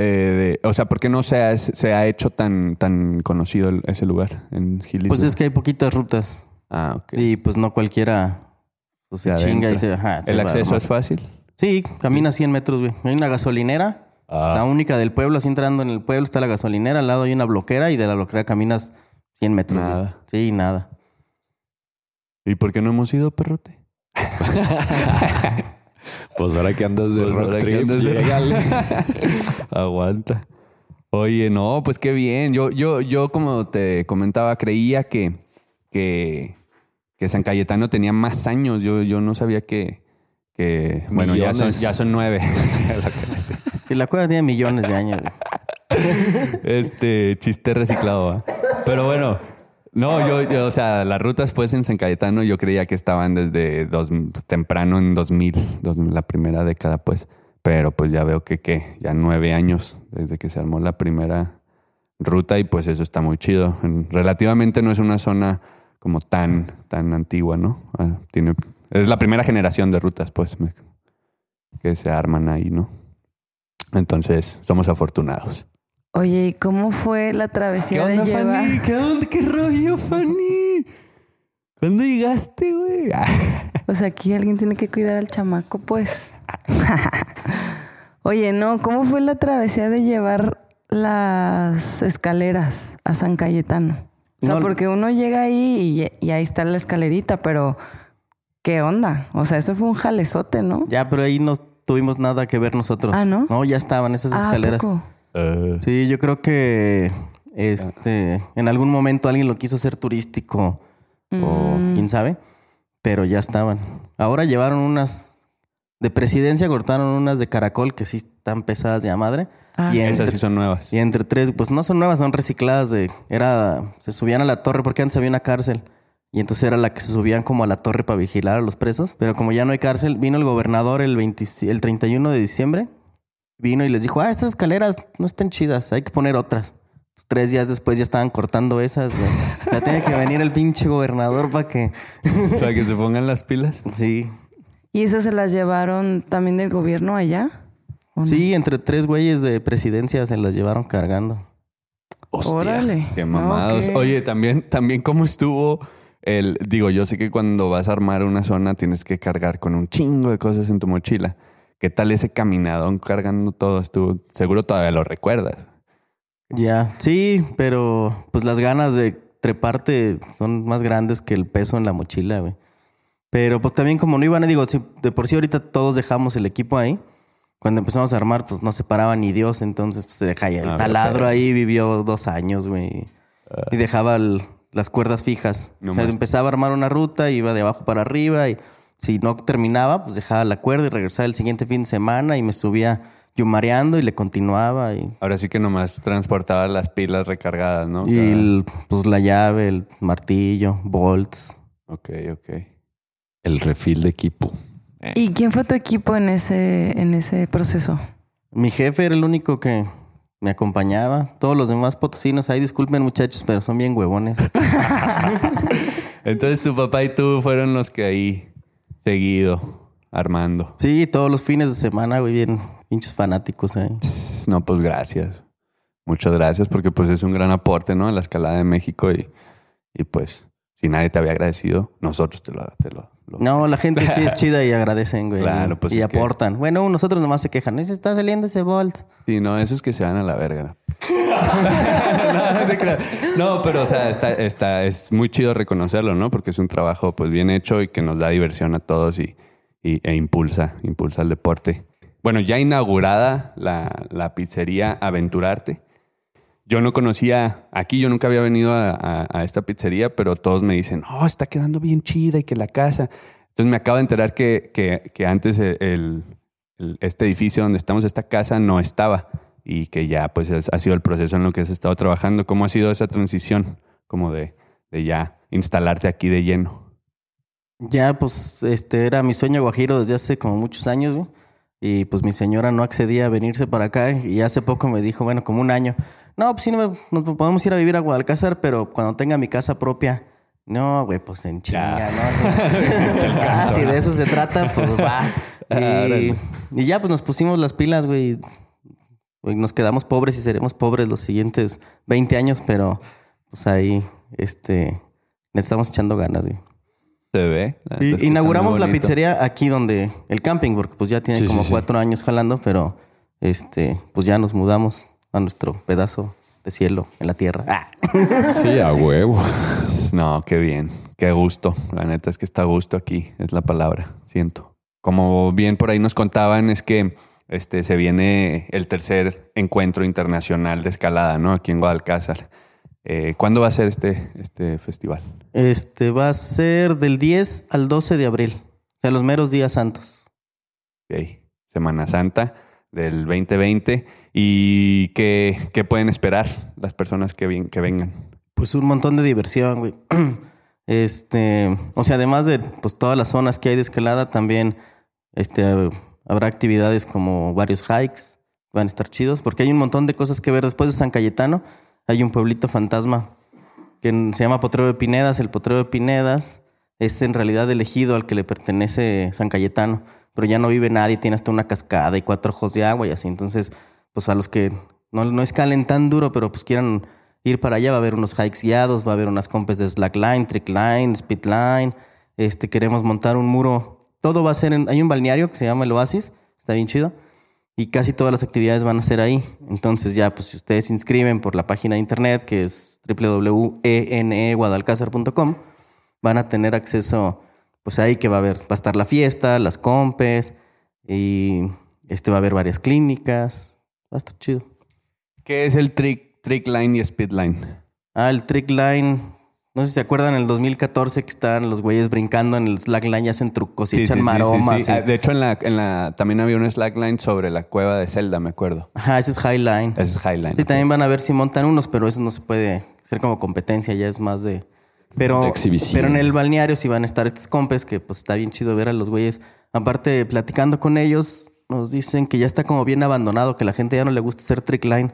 eh, de, o sea, ¿por qué no se ha, se ha hecho tan, tan conocido el- ese lugar en Gillis? Pues es que hay poquitas rutas. Ah, ok. Y pues no cualquiera pues, se Se chinga y se. ajá, se ¿El acceso es fácil? Sí, camina 100 metros, güey. Hay una gasolinera, Ah. la única del pueblo. Así entrando en el pueblo está la gasolinera. Al lado hay una bloquera y de la bloquera caminas 100 metros. Nada. Sí, nada. ¿Y por qué no hemos ido, perrote? Pues ahora que andas de Pues rock ahora que andas de-. Aguanta. Oye, no, pues qué bien. Yo, yo, yo como te comentaba, creía que, que, que San Cayetano tenía más años. Yo, yo no sabía que, que bueno, ya son, ya son nueve. Sí, la cueva tiene millones de años, este chiste reciclado. Pero bueno, no, yo, yo, o sea, las rutas pues en San Cayetano yo creía que estaban desde dos, temprano en 2000, 2000, la primera década pues, pero pues ya veo que, que ya nueve años desde que se armó la primera ruta y pues eso está muy chido. En- relativamente no es una zona como tan, tan antigua, ¿no? Ah, tiene, es la primera generación de rutas pues que se arman ahí, ¿no? Entonces, somos afortunados. Oye, ¿y cómo fue la travesía de llevar? ¿Qué onda? ¿Qué rollo, Fanny? ¿Cuándo llegaste, güey? Pues aquí alguien tiene que cuidar al chamaco, pues. Oye, no, ¿cómo fue la travesía de llevar las escaleras a San Cayetano? O sea, No- porque uno llega ahí y, y ahí está la escalerita, pero ¿qué onda? O sea, eso fue un jalezote, ¿no? Ya, pero ahí no tuvimos nada que ver nosotros. Ah, ¿no? No, ya estaban esas Ah, ¿a escaleras. poco? Eh, Sí, yo creo que este en algún momento alguien lo quiso hacer turístico o Mm. quién sabe, pero ya estaban. Ahora llevaron unas de presidencia, cortaron unas de caracol que sí están pesadas de a madre. Ah, y, sí. entre, esas sí son nuevas. y entre tres, pues no son nuevas, son recicladas de era se subían a la torre porque antes había una cárcel. Y entonces era la que se subían como a la torre para vigilar a los presos. Pero como ya no hay cárcel, vino el gobernador el, 20 el 31 de diciembre. Vino y les dijo, ah, estas escaleras no están chidas, hay que poner otras. Pues tres días después ya estaban cortando esas, güey. Ya tiene que venir el pinche gobernador para que... Para que se pongan las pilas. Sí. ¿Y esas se las llevaron también del gobierno allá? Sí, entre tres güeyes de presidencia se las llevaron cargando. Órale. Qué mamados. Oye, también, también cómo estuvo el... Digo, yo sé que cuando vas a armar una zona tienes que cargar con un chingo de cosas en tu mochila. ¿Qué tal ese caminadón cargando todo? Estuvo... Seguro todavía lo recuerdas. Ya, sí, pero pues las ganas de treparte son más grandes que el peso en la mochila, güey. Pero pues también como no iban, digo, si de por sí ahorita todos dejamos el equipo ahí. Cuando empezamos a armar, pues no se paraba ni Dios, entonces pues, se deja ahí. El Ah, taladro ahí vivió dos años, güey. Y dejaba el- las cuerdas fijas. No o sea, más. empezaba a armar una ruta, iba de abajo para arriba y si no terminaba, pues dejaba la cuerda y regresaba el siguiente fin de semana y me subía yumareando y le continuaba y... Ahora sí que nomás transportaba las pilas recargadas, ¿no? Y Cada- el, pues la llave, el martillo, bolts. Ok, ok. El refil de equipo. ¿Y quién fue tu equipo en ese, en ese proceso? Mi jefe era el único que me acompañaba. Todos los demás potosinos, ahí disculpen muchachos, pero son bien huevones. Entonces tu papá y tú fueron los que ahí seguido armando. Sí, todos los fines de semana, güey, bien pinches fanáticos ahí. Tss, No, pues gracias. Muchas gracias porque pues es un gran aporte, ¿no? A la escalada de México y, y pues si nadie te había agradecido, nosotros te lo... Te lo, lo- No, la gente sí es chida y agradecen, güey. Claro, pues Y es que- aportan. Bueno, nosotros nomás se quejan. Se está saliendo ese Bolt. Sí, no, esos que se van a la verga. no. No, pero o sea, está, está, es muy chido reconocerlo, ¿no? Porque es un trabajo pues bien hecho y que nos da diversión a todos y, y- e impulsa, impulsa el deporte. Bueno, ya inaugurada la, la pizzería Aventurarte. Yo no conocía, aquí yo nunca había venido a, esta pizzería, pero todos me dicen, oh, está quedando bien chida y que la casa. Entonces me acabo de enterar que, que, antes el, el- este edificio donde estamos, esta casa, no estaba y que ya pues es- ha sido el proceso en lo que has estado trabajando. ¿Cómo ha sido esa transición como de, de ya instalarte aquí de lleno? Ya, pues, este era mi sueño guajiro desde hace como muchos años, güey. Y pues mi señora no accedía a venirse para acá. Y hace poco me dijo, bueno, como un año. No, pues sí, no, nos podemos ir a vivir a Guadalcázar, pero cuando tenga mi casa propia. No, güey, pues en chinga. ¿no? ah, si de eso se trata, pues va. Árale. Y, y ya, pues nos pusimos las pilas, güey. Güey, Nos quedamos pobres y seremos pobres los siguientes 20 años, pero pues ahí, este, le estamos echando ganas, güey. ¿Se ve? Y- inauguramos la pizzería aquí donde el camping, porque pues ya tiene Sí, como sí, sí. cuatro años jalando, pero este, pues ya nos mudamos a nuestro pedazo de cielo en la tierra. Ah. Sí, a huevo. No, qué bien, qué gusto. La neta es que está a gusto aquí, es la palabra, siento. Como bien por ahí nos contaban, es que este, se viene el tercer encuentro internacional de escalada, ¿no? Aquí en Guadalcázar. Eh, ¿Cuándo va a ser este, este festival? Este va a ser del 10 al 12 de abril, o sea, los meros días santos. Ok, Semana Santa del 2020. ¿Y qué, qué pueden esperar las personas que, que vengan? Pues un montón de diversión, güey. Este, o sea, además de pues todas las zonas que hay de escalada, también este habrá actividades como varios hikes, van a estar chidos, porque hay un montón de cosas que ver. Después de San Cayetano, hay un pueblito fantasma que se llama Potrero de Pinedas. El Potrero de Pinedas es en realidad el ejido al que le pertenece San Cayetano, pero ya no vive nadie, tiene hasta una cascada y cuatro ojos de agua y así. Entonces, pues a los que no, no escalen tan duro, pero pues quieran ir para allá, va a haber unos hikes guiados, va a haber unas compes de slackline, trickline, speedline. Este, queremos montar un muro. Todo va a ser en. Hay un balneario que se llama el Oasis, está bien chido. Y casi todas las actividades van a ser ahí. Entonces, ya, pues si ustedes se inscriben por la página de internet, que es www.eneguadalcázar.com, van a tener acceso, pues ahí que va a haber, va a estar la fiesta, las compes, y este va a haber varias clínicas. Va a estar chido. ¿Qué es el trick, trick line y speed line? Ah, el trick line. No sé si se acuerdan en el 2014 que estaban los güeyes brincando en el slackline y hacen trucos y Sí, echan sí, sí, sí, maromas. sí. y- Ah, De hecho, en la, en la, también había un slackline sobre la cueva de Zelda, me acuerdo. Ajá, ese es highline. Ese es Highline. Sí, también van a ver si montan unos, pero eso no se puede hacer como competencia, ya es más de... Pero, De exhibición. pero en el balneario sí van a estar estos compes, que pues está bien chido ver a los güeyes. Aparte, platicando con ellos, nos dicen que ya está como bien abandonado, que la gente ya no le gusta hacer trick line,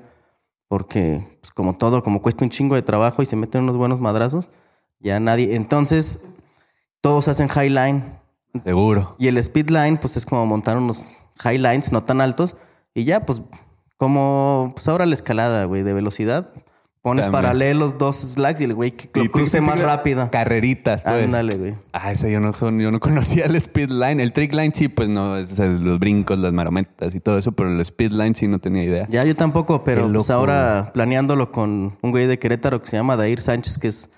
porque pues como todo, como cuesta un chingo de trabajo y se meten unos buenos madrazos, ya nadie... Entonces, todos hacen highline, Seguro. y el speed line, pues es como montar unos high lines no tan altos. Y ya, pues, como pues ahora la escalada, güey, de velocidad. Pones También. paralelos dos slacks y el güey que lo cruce más rápido. Carreritas, pues. Ándale, güey. Ah, ese yo no, yo no conocía el speed line. El trick line sí, pues no, es el- los brincos, las marometas y todo eso, pero el speed line sí no tenía idea. Ya yo tampoco, pero pues ahora planeándolo con un güey de Querétaro que se llama Dair Sánchez, que es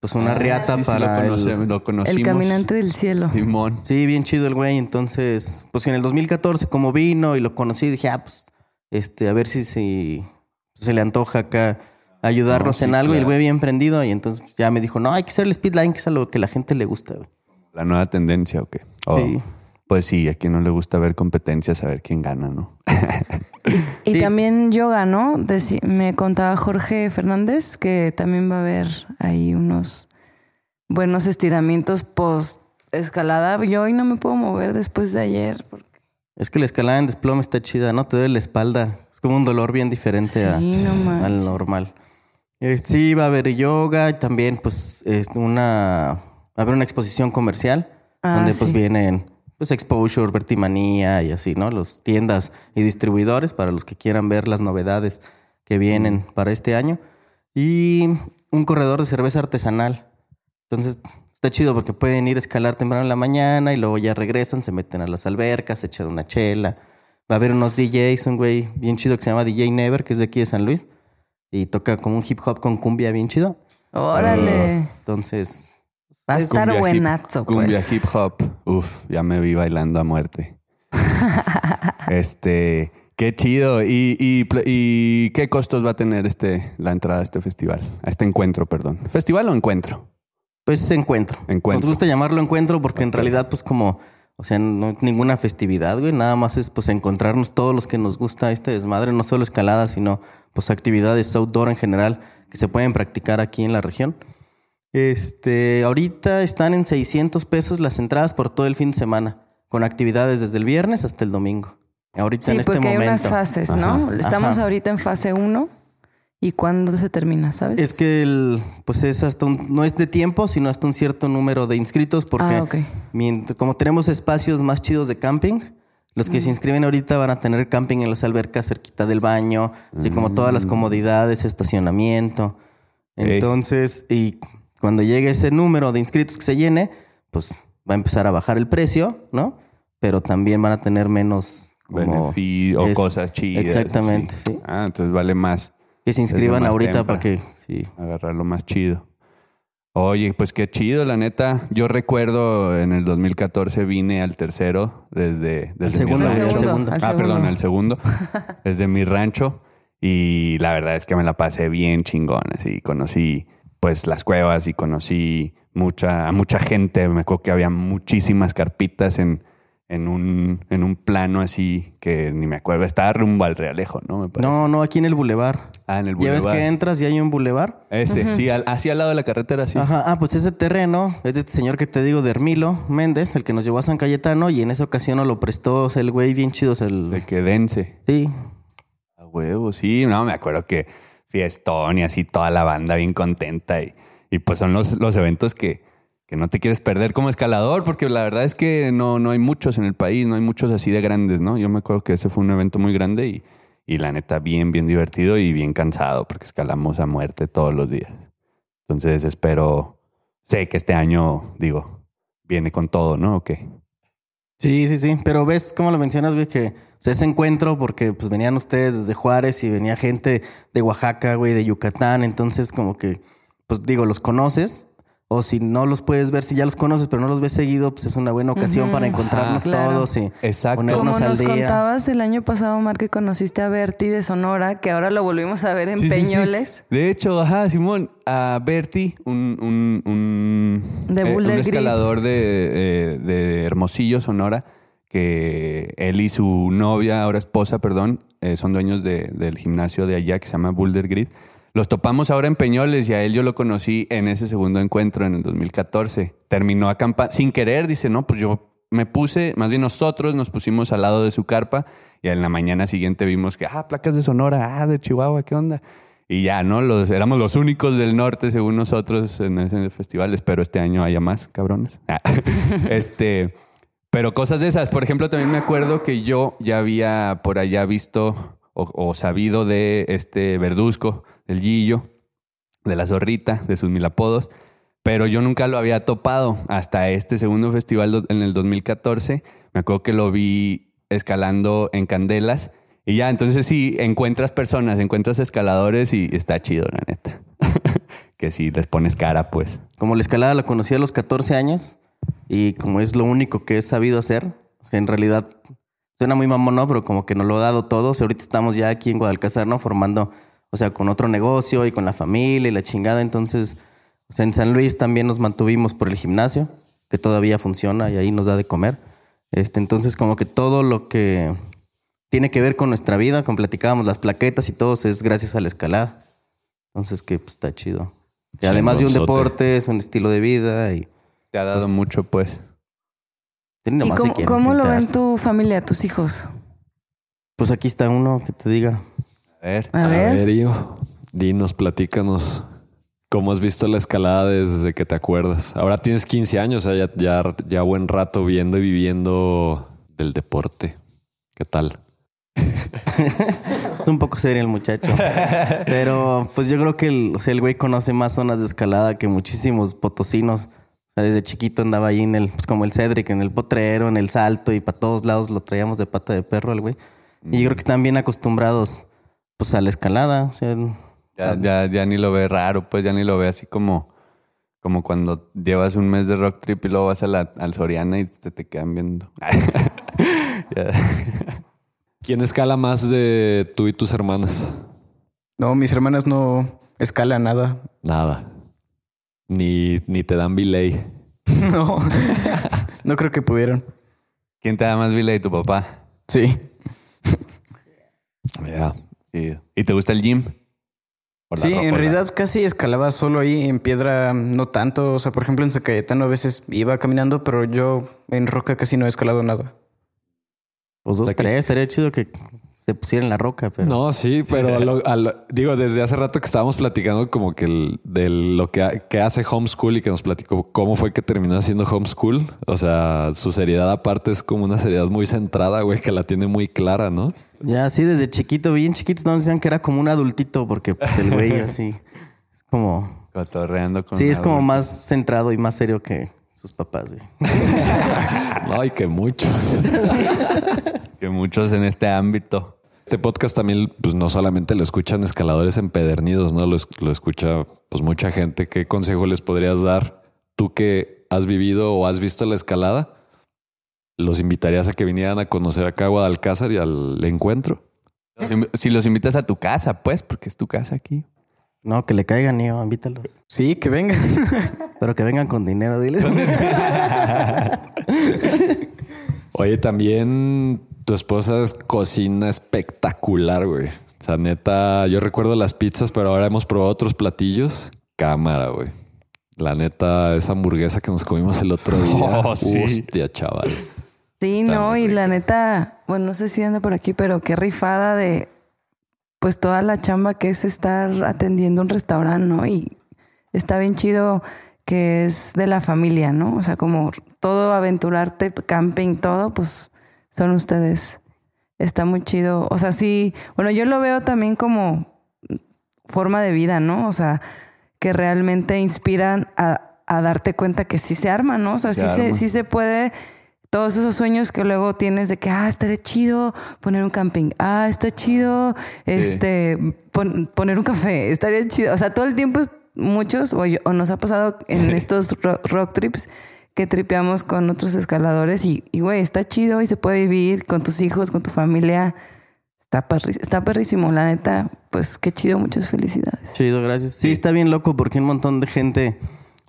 pues una Ah, riata sí, sí, para lo, conoce- el... lo conocimos. El caminante del cielo. Simón. Sí, bien chido el güey. Entonces, pues en el 2014 como vino y lo conocí, dije, ah, pues, este, a ver si, si se le antoja acá ayudarnos No, sí, en algo. Y el güey bien prendido. Y entonces ya me dijo, no, hay que hacer el speedline, que es algo que a la gente le gusta, güey. La nueva tendencia, ¿o qué? Oh, Sí. Pues sí, a quien no le gusta ver competencias, a ver quién gana, ¿no? Y Sí. también yoga, ¿no? Deci- me contaba Jorge Fernández que también va a haber ahí unos buenos estiramientos post escalada. Yo hoy no me puedo mover después de ayer. porque- Es que la escalada en desplome está chida, ¿no? Te duele la espalda. Es como un dolor bien diferente a- Sí, no manches. al normal. Eh, sí, va a haber yoga y también, pues, es una... Va a haber una exposición comercial Ah, donde, pues, sí. vienen, pues, Exposure, Vertimanía y así, ¿no? Los tiendas y distribuidores para los que quieran ver las novedades que vienen para este año. Y un corredor de cerveza artesanal. Entonces, está chido porque pueden ir a escalar temprano en la mañana y luego ya regresan, se meten a las albercas, echan una chela. Va a haber unos DJs, un güey bien chido que se llama DJ Never, que es de aquí de San Luis. Y toca como un hip hop con cumbia bien chido. Órale. Entonces, Va a es estar Cumbia hip- buenazo, Cumbia pues. hip hop. Uf, ya me vi bailando a muerte. este, qué chido. ¿Y, y qué costos va a tener este, la entrada a este festival? A este encuentro, perdón. ¿Festival o encuentro? Pues encuentro. Encuentro. Nos gusta llamarlo encuentro porque en realidad, pues como, o sea, no es ninguna festividad, güey. Nada más es pues encontrarnos todos los que nos gusta este desmadre, no solo escalada, sino pues actividades outdoor en general que se pueden practicar aquí en la región. Este, ahorita están en 600 pesos las entradas por todo el fin de semana, con actividades desde el viernes hasta el domingo. Ahorita Sí, en este porque hay momento. unas fases, ¿no? Ajá. Estamos Ajá. ahorita en fase 1. ¿Y cuándo se termina, sabes? Es que el, pues es hasta un, no es de tiempo, sino hasta un cierto número de inscritos, porque Ah, ok. mient- como tenemos espacios más chidos de camping, los que se inscriben ahorita van a tener camping en las albercas cerquita del baño, así como todas las comodidades, estacionamiento. Entonces, y cuando llegue ese número de inscritos que se llene, pues va a empezar a bajar el precio, ¿no? Pero también van a tener menos Beneficio o cosas chidas. Exactamente, sí. Ah, entonces vale más que se inscriban ahorita tempa. para que sí. agarrar lo más chido. Oye, pues qué chido, la neta. Yo recuerdo en el 2014 vine al tercero desde, desde mi segundo, Al rancho. el segundo, Ah, perdón, al segundo. desde mi rancho. Y la verdad es que me la pasé bien chingón. Así conocí pues las cuevas y conocí mucha, a mucha gente. Me acuerdo que había muchísimas carpitas en, en, un, en un plano así que ni me acuerdo. Estaba rumbo al Realejo, ¿no? Me parece. No, no, aquí en el bulevar. Ah, en el Ya ves bulevar. que entras y hay un bulevar. Ese, sí, al- así al lado de la carretera, sí. Ajá, ah, pues ese terreno es de este señor que te digo, de Hermilo Méndez, el que nos llevó a San Cayetano, y en esa ocasión nos lo prestó, o sea, el güey bien chido, o sea, el... De que dense. Sí, A huevo, sí. No, me acuerdo que fiestón y así toda la banda bien contenta. Y, y pues son los, los eventos que, que no te quieres perder como escalador, porque la verdad es que no, no hay muchos en el país, no hay muchos así de grandes, ¿no? Yo me acuerdo que ese fue un evento muy grande y, y la neta bien, bien divertido y bien cansado, porque escalamos a muerte todos los días. Entonces espero, sé que este año, digo, viene con todo, ¿no? ¿O qué? sí, sí, sí, pero ves cómo lo mencionas, güey, que ese encuentro, porque pues venían ustedes desde Juárez y venía gente de Oaxaca, güey, de Yucatán, entonces como que, pues digo, los conoces, o si no los puedes ver, si ya los conoces, pero no los ves seguido, pues es una buena ocasión para encontrarnos Ajá, claro. todos y Exacto. Como ponernos al nos día. contabas el año pasado, Omar, que conociste a Bertie de Sonora, que ahora lo volvimos a ver en Sí, sí, sí. Peñoles. De hecho, ajá, Simón, a Bertie, un, un, un, De eh, un escalador de, eh, de Hermosillo, Sonora, que él y su novia, ahora esposa, perdón, eh, son dueños de- del gimnasio de allá que se llama Boulder Grid. Los topamos ahora en Peñoles y a él yo lo conocí en ese segundo encuentro en el 2014. Terminó acampando, sin querer, dice, no, pues yo me puse, más bien nosotros nos pusimos al lado de su carpa y en la mañana siguiente vimos que, ah, placas de Sonora, ah, de Chihuahua, ¿qué onda? Y ya, ¿no? Los, éramos los únicos del norte, según nosotros, en ese festival. Espero este año haya más, cabrones. Ah, este, pero cosas de esas. Por ejemplo, también me acuerdo que yo ya había por allá visto o, o sabido de este Verduzco, del Gillo, de la Zorrita, de sus mil apodos. Pero yo nunca lo había topado hasta este segundo festival en el 2014. Me acuerdo que lo vi escalando en Candelas. Y ya, entonces sí, encuentras personas, encuentras escaladores y está chido, la neta. que si les pones cara, pues. Como la escalada la conocí a los 14 años y como es lo único que he sabido hacer, en realidad suena muy mamón, ¿no? Pero como que nos lo ha dado todo. O sea, ahorita estamos ya aquí en Guadalcazar, ¿no? Formando, o sea, con otro negocio y con la familia y la chingada. Entonces, o sea, en San Luis también nos mantuvimos por el gimnasio, que todavía funciona y ahí nos da de comer. Este, entonces, como que todo lo que tiene que ver con nuestra vida, como platicábamos, las plaquetas y todo, es gracias a la escalada. Entonces, que pues, está chido. Y además de un deporte, es un estilo de vida y Te ha dado Pues- mucho, pues. tiene ¿Y cómo, quieren cómo lo ven tu familia, tus hijos? Pues aquí está uno que te diga. A ver. A, A ver. dinos, platícanos. ¿Cómo has visto la escalada desde que te acuerdas? Ahora tienes 15 años, o sea, ya, ya, ya buen rato viendo y viviendo del deporte. ¿Qué tal? Es un poco serio el muchacho. Pero pues yo creo que el, o sea, el güey conoce más zonas de escalada que muchísimos potosinos. O sea, desde chiquito andaba ahí en el, pues como el Cedric, en el potrero, en el salto y para todos lados lo traíamos de pata de perro al güey. Y yo creo que están bien acostumbrados pues a la escalada. O sea, Ya, ya, ya ni lo ve raro, pues ya ni lo ve así como, como cuando llevas un mes de rock trip y luego vas a la, al Soriana y te, te quedan viendo. ¿Quién escala más de tú y tus hermanas? No, mis hermanas no escalan nada. Nada. Ni, ni te dan delay. No, no creo que pudieron. ¿Quién te da más vila y tu papá? Sí. Ya. Sí. ¿Y te gusta el gym? ¿O la Sí, en la- realidad casi escalaba solo ahí en piedra, no tanto. O sea, por ejemplo, en Zacayetano a veces iba caminando, pero yo en roca casi no he escalado nada. Pues dos, tres. Estaría chido que se pusiera en la roca, pero... No, sí, pero a lo- a lo- digo, desde hace rato que estábamos platicando como que el- de lo que, que hace homeschool y que nos platicó cómo fue que terminó haciendo homeschool. O sea, su seriedad aparte es como una seriedad muy centrada, güey, que la tiene muy clara, ¿no? Ya, sí, desde chiquito, bien chiquitos, nos decían que era como un adultito, porque pues, el güey así... Es como... Cotorreando con Sí, es como más centrado y más serio que sus papás, güey. No, y que muchos. Que muchos en este ámbito. Este podcast también, pues no solamente lo escuchan escaladores empedernidos, ¿no? Lo, es- lo escucha pues mucha gente. ¿Qué consejo les podrías dar tú que has vivido o has visto la escalada? ¿Los invitarías a que vinieran a conocer acá a Guadalcázar y al encuentro? Si los invitas a tu casa, pues, porque es tu casa aquí. No, que le caigan, yo, invítalos. Sí, que vengan. Pero que vengan con dinero, diles. Oye, también tu esposa es cocina espectacular, güey. O sea, neta, yo recuerdo las pizzas, pero ahora hemos probado otros platillos. Cámara, güey. La neta, esa hamburguesa que nos comimos el otro día. Oh, sí. Hostia, chaval. Sí, Está no, y la neta, bueno, no sé si anda por aquí, pero qué rifada de pues toda la chamba que es estar atendiendo un restaurante, ¿no? Y está bien chido que es de la familia, ¿no? O sea, como todo aventurarte, camping, todo, pues son ustedes. Está muy chido. O sea, sí, bueno, yo lo veo también como forma de vida, ¿no? O sea, que realmente inspiran a, a darte cuenta que sí se arma, ¿no? O sea, Se sí, se, sí se puede. Todos esos sueños que luego tienes de que, ah, estaría chido poner un camping, ah, está chido, este, pon- poner un café, estaría chido. O sea, todo el tiempo, muchos, o, yo- o nos ha pasado en estos ro- rock trips, que tripeamos con otros escaladores y, y, güey, está chido y se puede vivir con tus hijos, con tu familia. Está, perri- está perrísimo, la neta. Pues qué chido, muchas felicidades. Chido, gracias. Sí, está bien loco porque un montón de gente,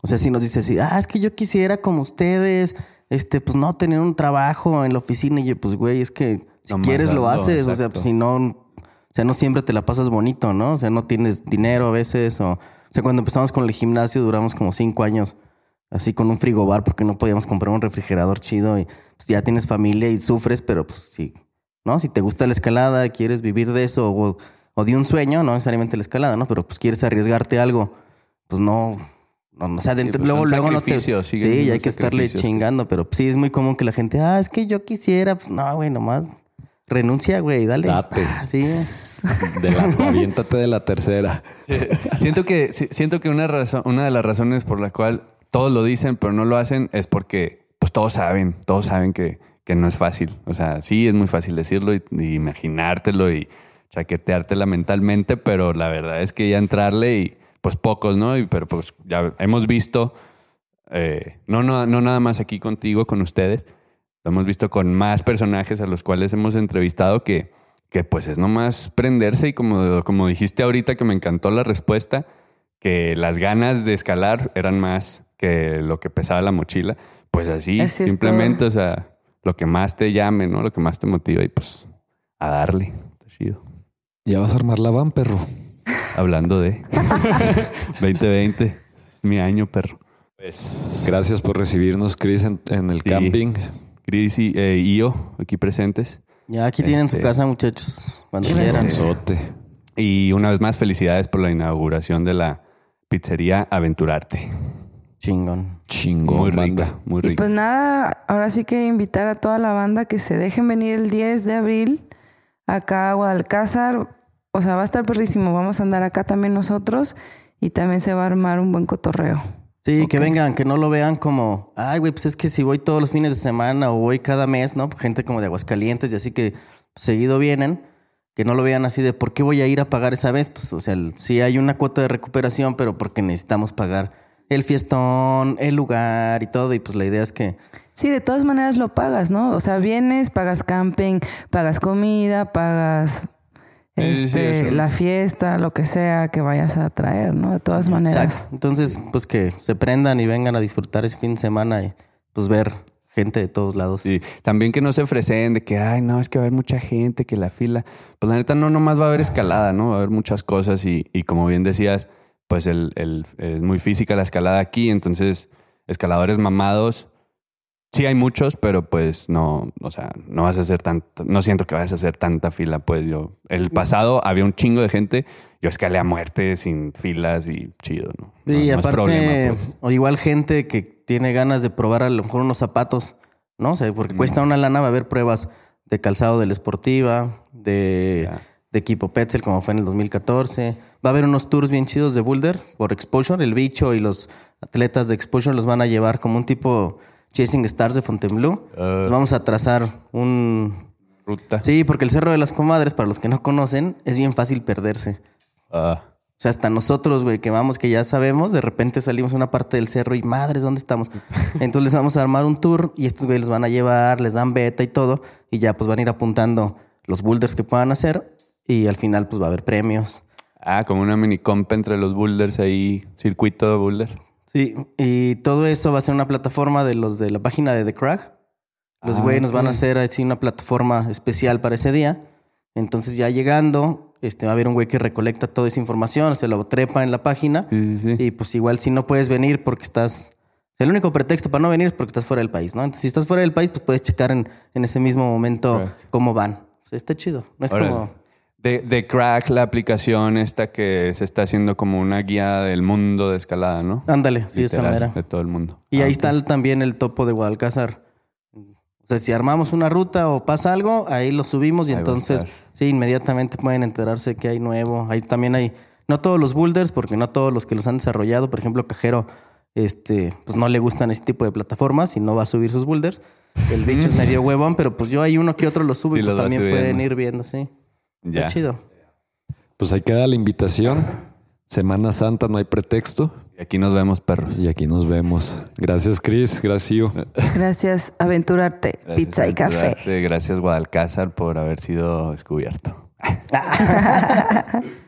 o sea, si nos dice así, ah, es que yo quisiera como ustedes, este, pues no tener un trabajo en la oficina. Y yo, pues, güey, es que si Nomás quieres lo haces, o sea, pues, si no, o sea, no siempre te la pasas bonito, ¿no? O sea, no tienes dinero a veces, o, o sea, cuando empezamos con el gimnasio duramos como cinco años así con un frigobar porque no podíamos comprar un refrigerador chido y pues, ya tienes familia y sufres, pero pues sí, ¿no? Si te gusta la escalada, quieres vivir de eso o, o de un sueño, no necesariamente la escalada, ¿no? Pero pues quieres arriesgarte a algo, pues no, no, no, o sea, de- Sí, pues, luego, luego no te... Sí, y hay que estarle chingando, pero sí es muy común que la gente, ah, es que yo quisiera, pues no, güey, nomás renuncia, güey, dale. Date. Ah, sí. De la, aviéntate de la tercera. siento que, si- siento que una, razón, una de las razones por la cual todos lo dicen pero no lo hacen es porque pues todos saben, todos saben que, que no es fácil. O sea, sí es muy fácil decirlo y, imaginártelo y chaqueteártela mentalmente, pero la verdad es que ya entrarle y pues pocos, ¿no? Pero pues ya hemos visto, eh, no, no, no nada más aquí contigo, con ustedes, lo hemos visto con más personajes a los cuales hemos entrevistado que, que pues es nomás prenderse y como, como dijiste ahorita que me encantó la respuesta, que las ganas de escalar eran más que lo que pesaba la mochila, pues así, simplemente, o sea, lo que más te llame, ¿no? Lo que más te motiva y pues a darle. Está chido. Ya vas a armar la van, perro. Hablando de 2020, es mi año, perro. Pues gracias por recibirnos, Chris, en, en el Sí. camping. Cris y eh, y yo, aquí presentes. Ya aquí tienen su Este- casa, muchachos, cuando quieran. Y una vez más, felicidades por la inauguración de la pizzería Aventurarte. Chingón. Chingón, Muy banda. rica, muy Y rica. pues nada, ahora sí que invitar a toda la banda que se dejen venir el 10 de abril acá a Guadalcázar. O sea, va a estar perrísimo. Vamos a andar acá también nosotros y también se va a armar un buen cotorreo. Sí, que vengan, que no lo vean como, ay, güey, pues es que si voy todos los fines de semana o voy cada mes, ¿no? Gente como de Aguascalientes y así que seguido vienen, que no lo vean así de, ¿por qué voy a ir a pagar esa vez? Pues, o sea, el- sí hay una cuota de recuperación, pero porque necesitamos pagar el fiestón, el lugar y todo, y pues la idea es que, Sí, de todas maneras lo pagas, ¿no? O sea, vienes, pagas camping, pagas comida, pagas Sí, sí, sí, este, la fiesta, lo que sea que vayas a traer, ¿no? De todas maneras. Exacto. Entonces, pues que se prendan y vengan a disfrutar ese fin de semana y pues ver gente de todos lados. Sí, también que no se ofrecen de que, ay, no, es que va a haber mucha gente, que la fila. Pues la neta no nomás va a haber escalada, ¿no? Va a haber muchas cosas y, y como bien decías, pues el, el- es muy física la escalada aquí, entonces escaladores mamados, sí hay muchos, pero pues no, o sea, no vas a hacer tanto, no siento que vayas a hacer tanta fila, pues yo, el pasado había un chingo de gente, yo escalé a muerte sin filas y chido, ¿no? No- Sí, no aparte, problema, pues. o igual gente que tiene ganas de probar a lo mejor unos zapatos, ¿no? Sea, porque cuesta una lana, va a haber pruebas de calzado de la Esportiva, de, Ya. De equipo Petzel, como fue en el 2014. Va a haber unos tours bien chidos de Boulder por Exposure. El bicho y los atletas de Exposure los van a llevar como un tipo Chasing Stars de Fontainebleau. Ah. Entonces vamos a trazar un... Ruta. Sí, porque el Cerro de las Comadres, para los que no conocen, es bien fácil perderse. Ah, O sea, hasta nosotros, güey, que vamos, que ya sabemos, de repente salimos a una parte del cerro y madres, ¿dónde estamos? Entonces les vamos a armar un tour y estos güeyes los van a llevar, les dan beta y todo, y ya pues van a ir apuntando los boulders que puedan hacer y al final pues va a haber premios. Ah, como una mini compa entre los boulders ahí, circuito de boulder. Sí, y todo eso va a ser una plataforma de los de la página de The Crack. Los Ah, güeyes nos van a hacer así una plataforma especial para ese día. Entonces ya llegando, este, va a haber un güey que recolecta toda esa información, se lo trepa en la página. Sí, sí, sí. Y pues igual si no puedes venir porque estás... El único pretexto para no venir es porque estás fuera del país, ¿no? Entonces si estás fuera del país, pues puedes checar en, en ese mismo momento cómo van. O sea, está chido. No es como... De, de Crack, la aplicación esta que se está haciendo como una guía del mundo de escalada, ¿no? Ándale, sí, esa manera. De todo el mundo. Y Ah, ahí ok. está también el topo de Guadalcázar. O sea, si armamos una ruta o pasa algo, ahí lo subimos y Ahí entonces, sí, inmediatamente pueden enterarse que hay nuevo. Ahí también hay, no todos los boulders, porque no todos los que los han desarrollado, por ejemplo, Cajero, este, pues no le gustan ese tipo de plataformas y no va a subir sus boulders. El bicho es medio huevón, pero pues yo hay uno que otro lo subo y pues también pueden ir viendo, sí. Ya. Está chido. Pues ahí queda la invitación. Semana Santa, no hay pretexto. Y aquí nos vemos, perros. Y aquí nos vemos. Gracias, Chris. Gracias, Yu. Gracias, aventurarte, Gracias, pizza y café. Gracias, Gracias, Guadalcázar, por haber sido descubierto.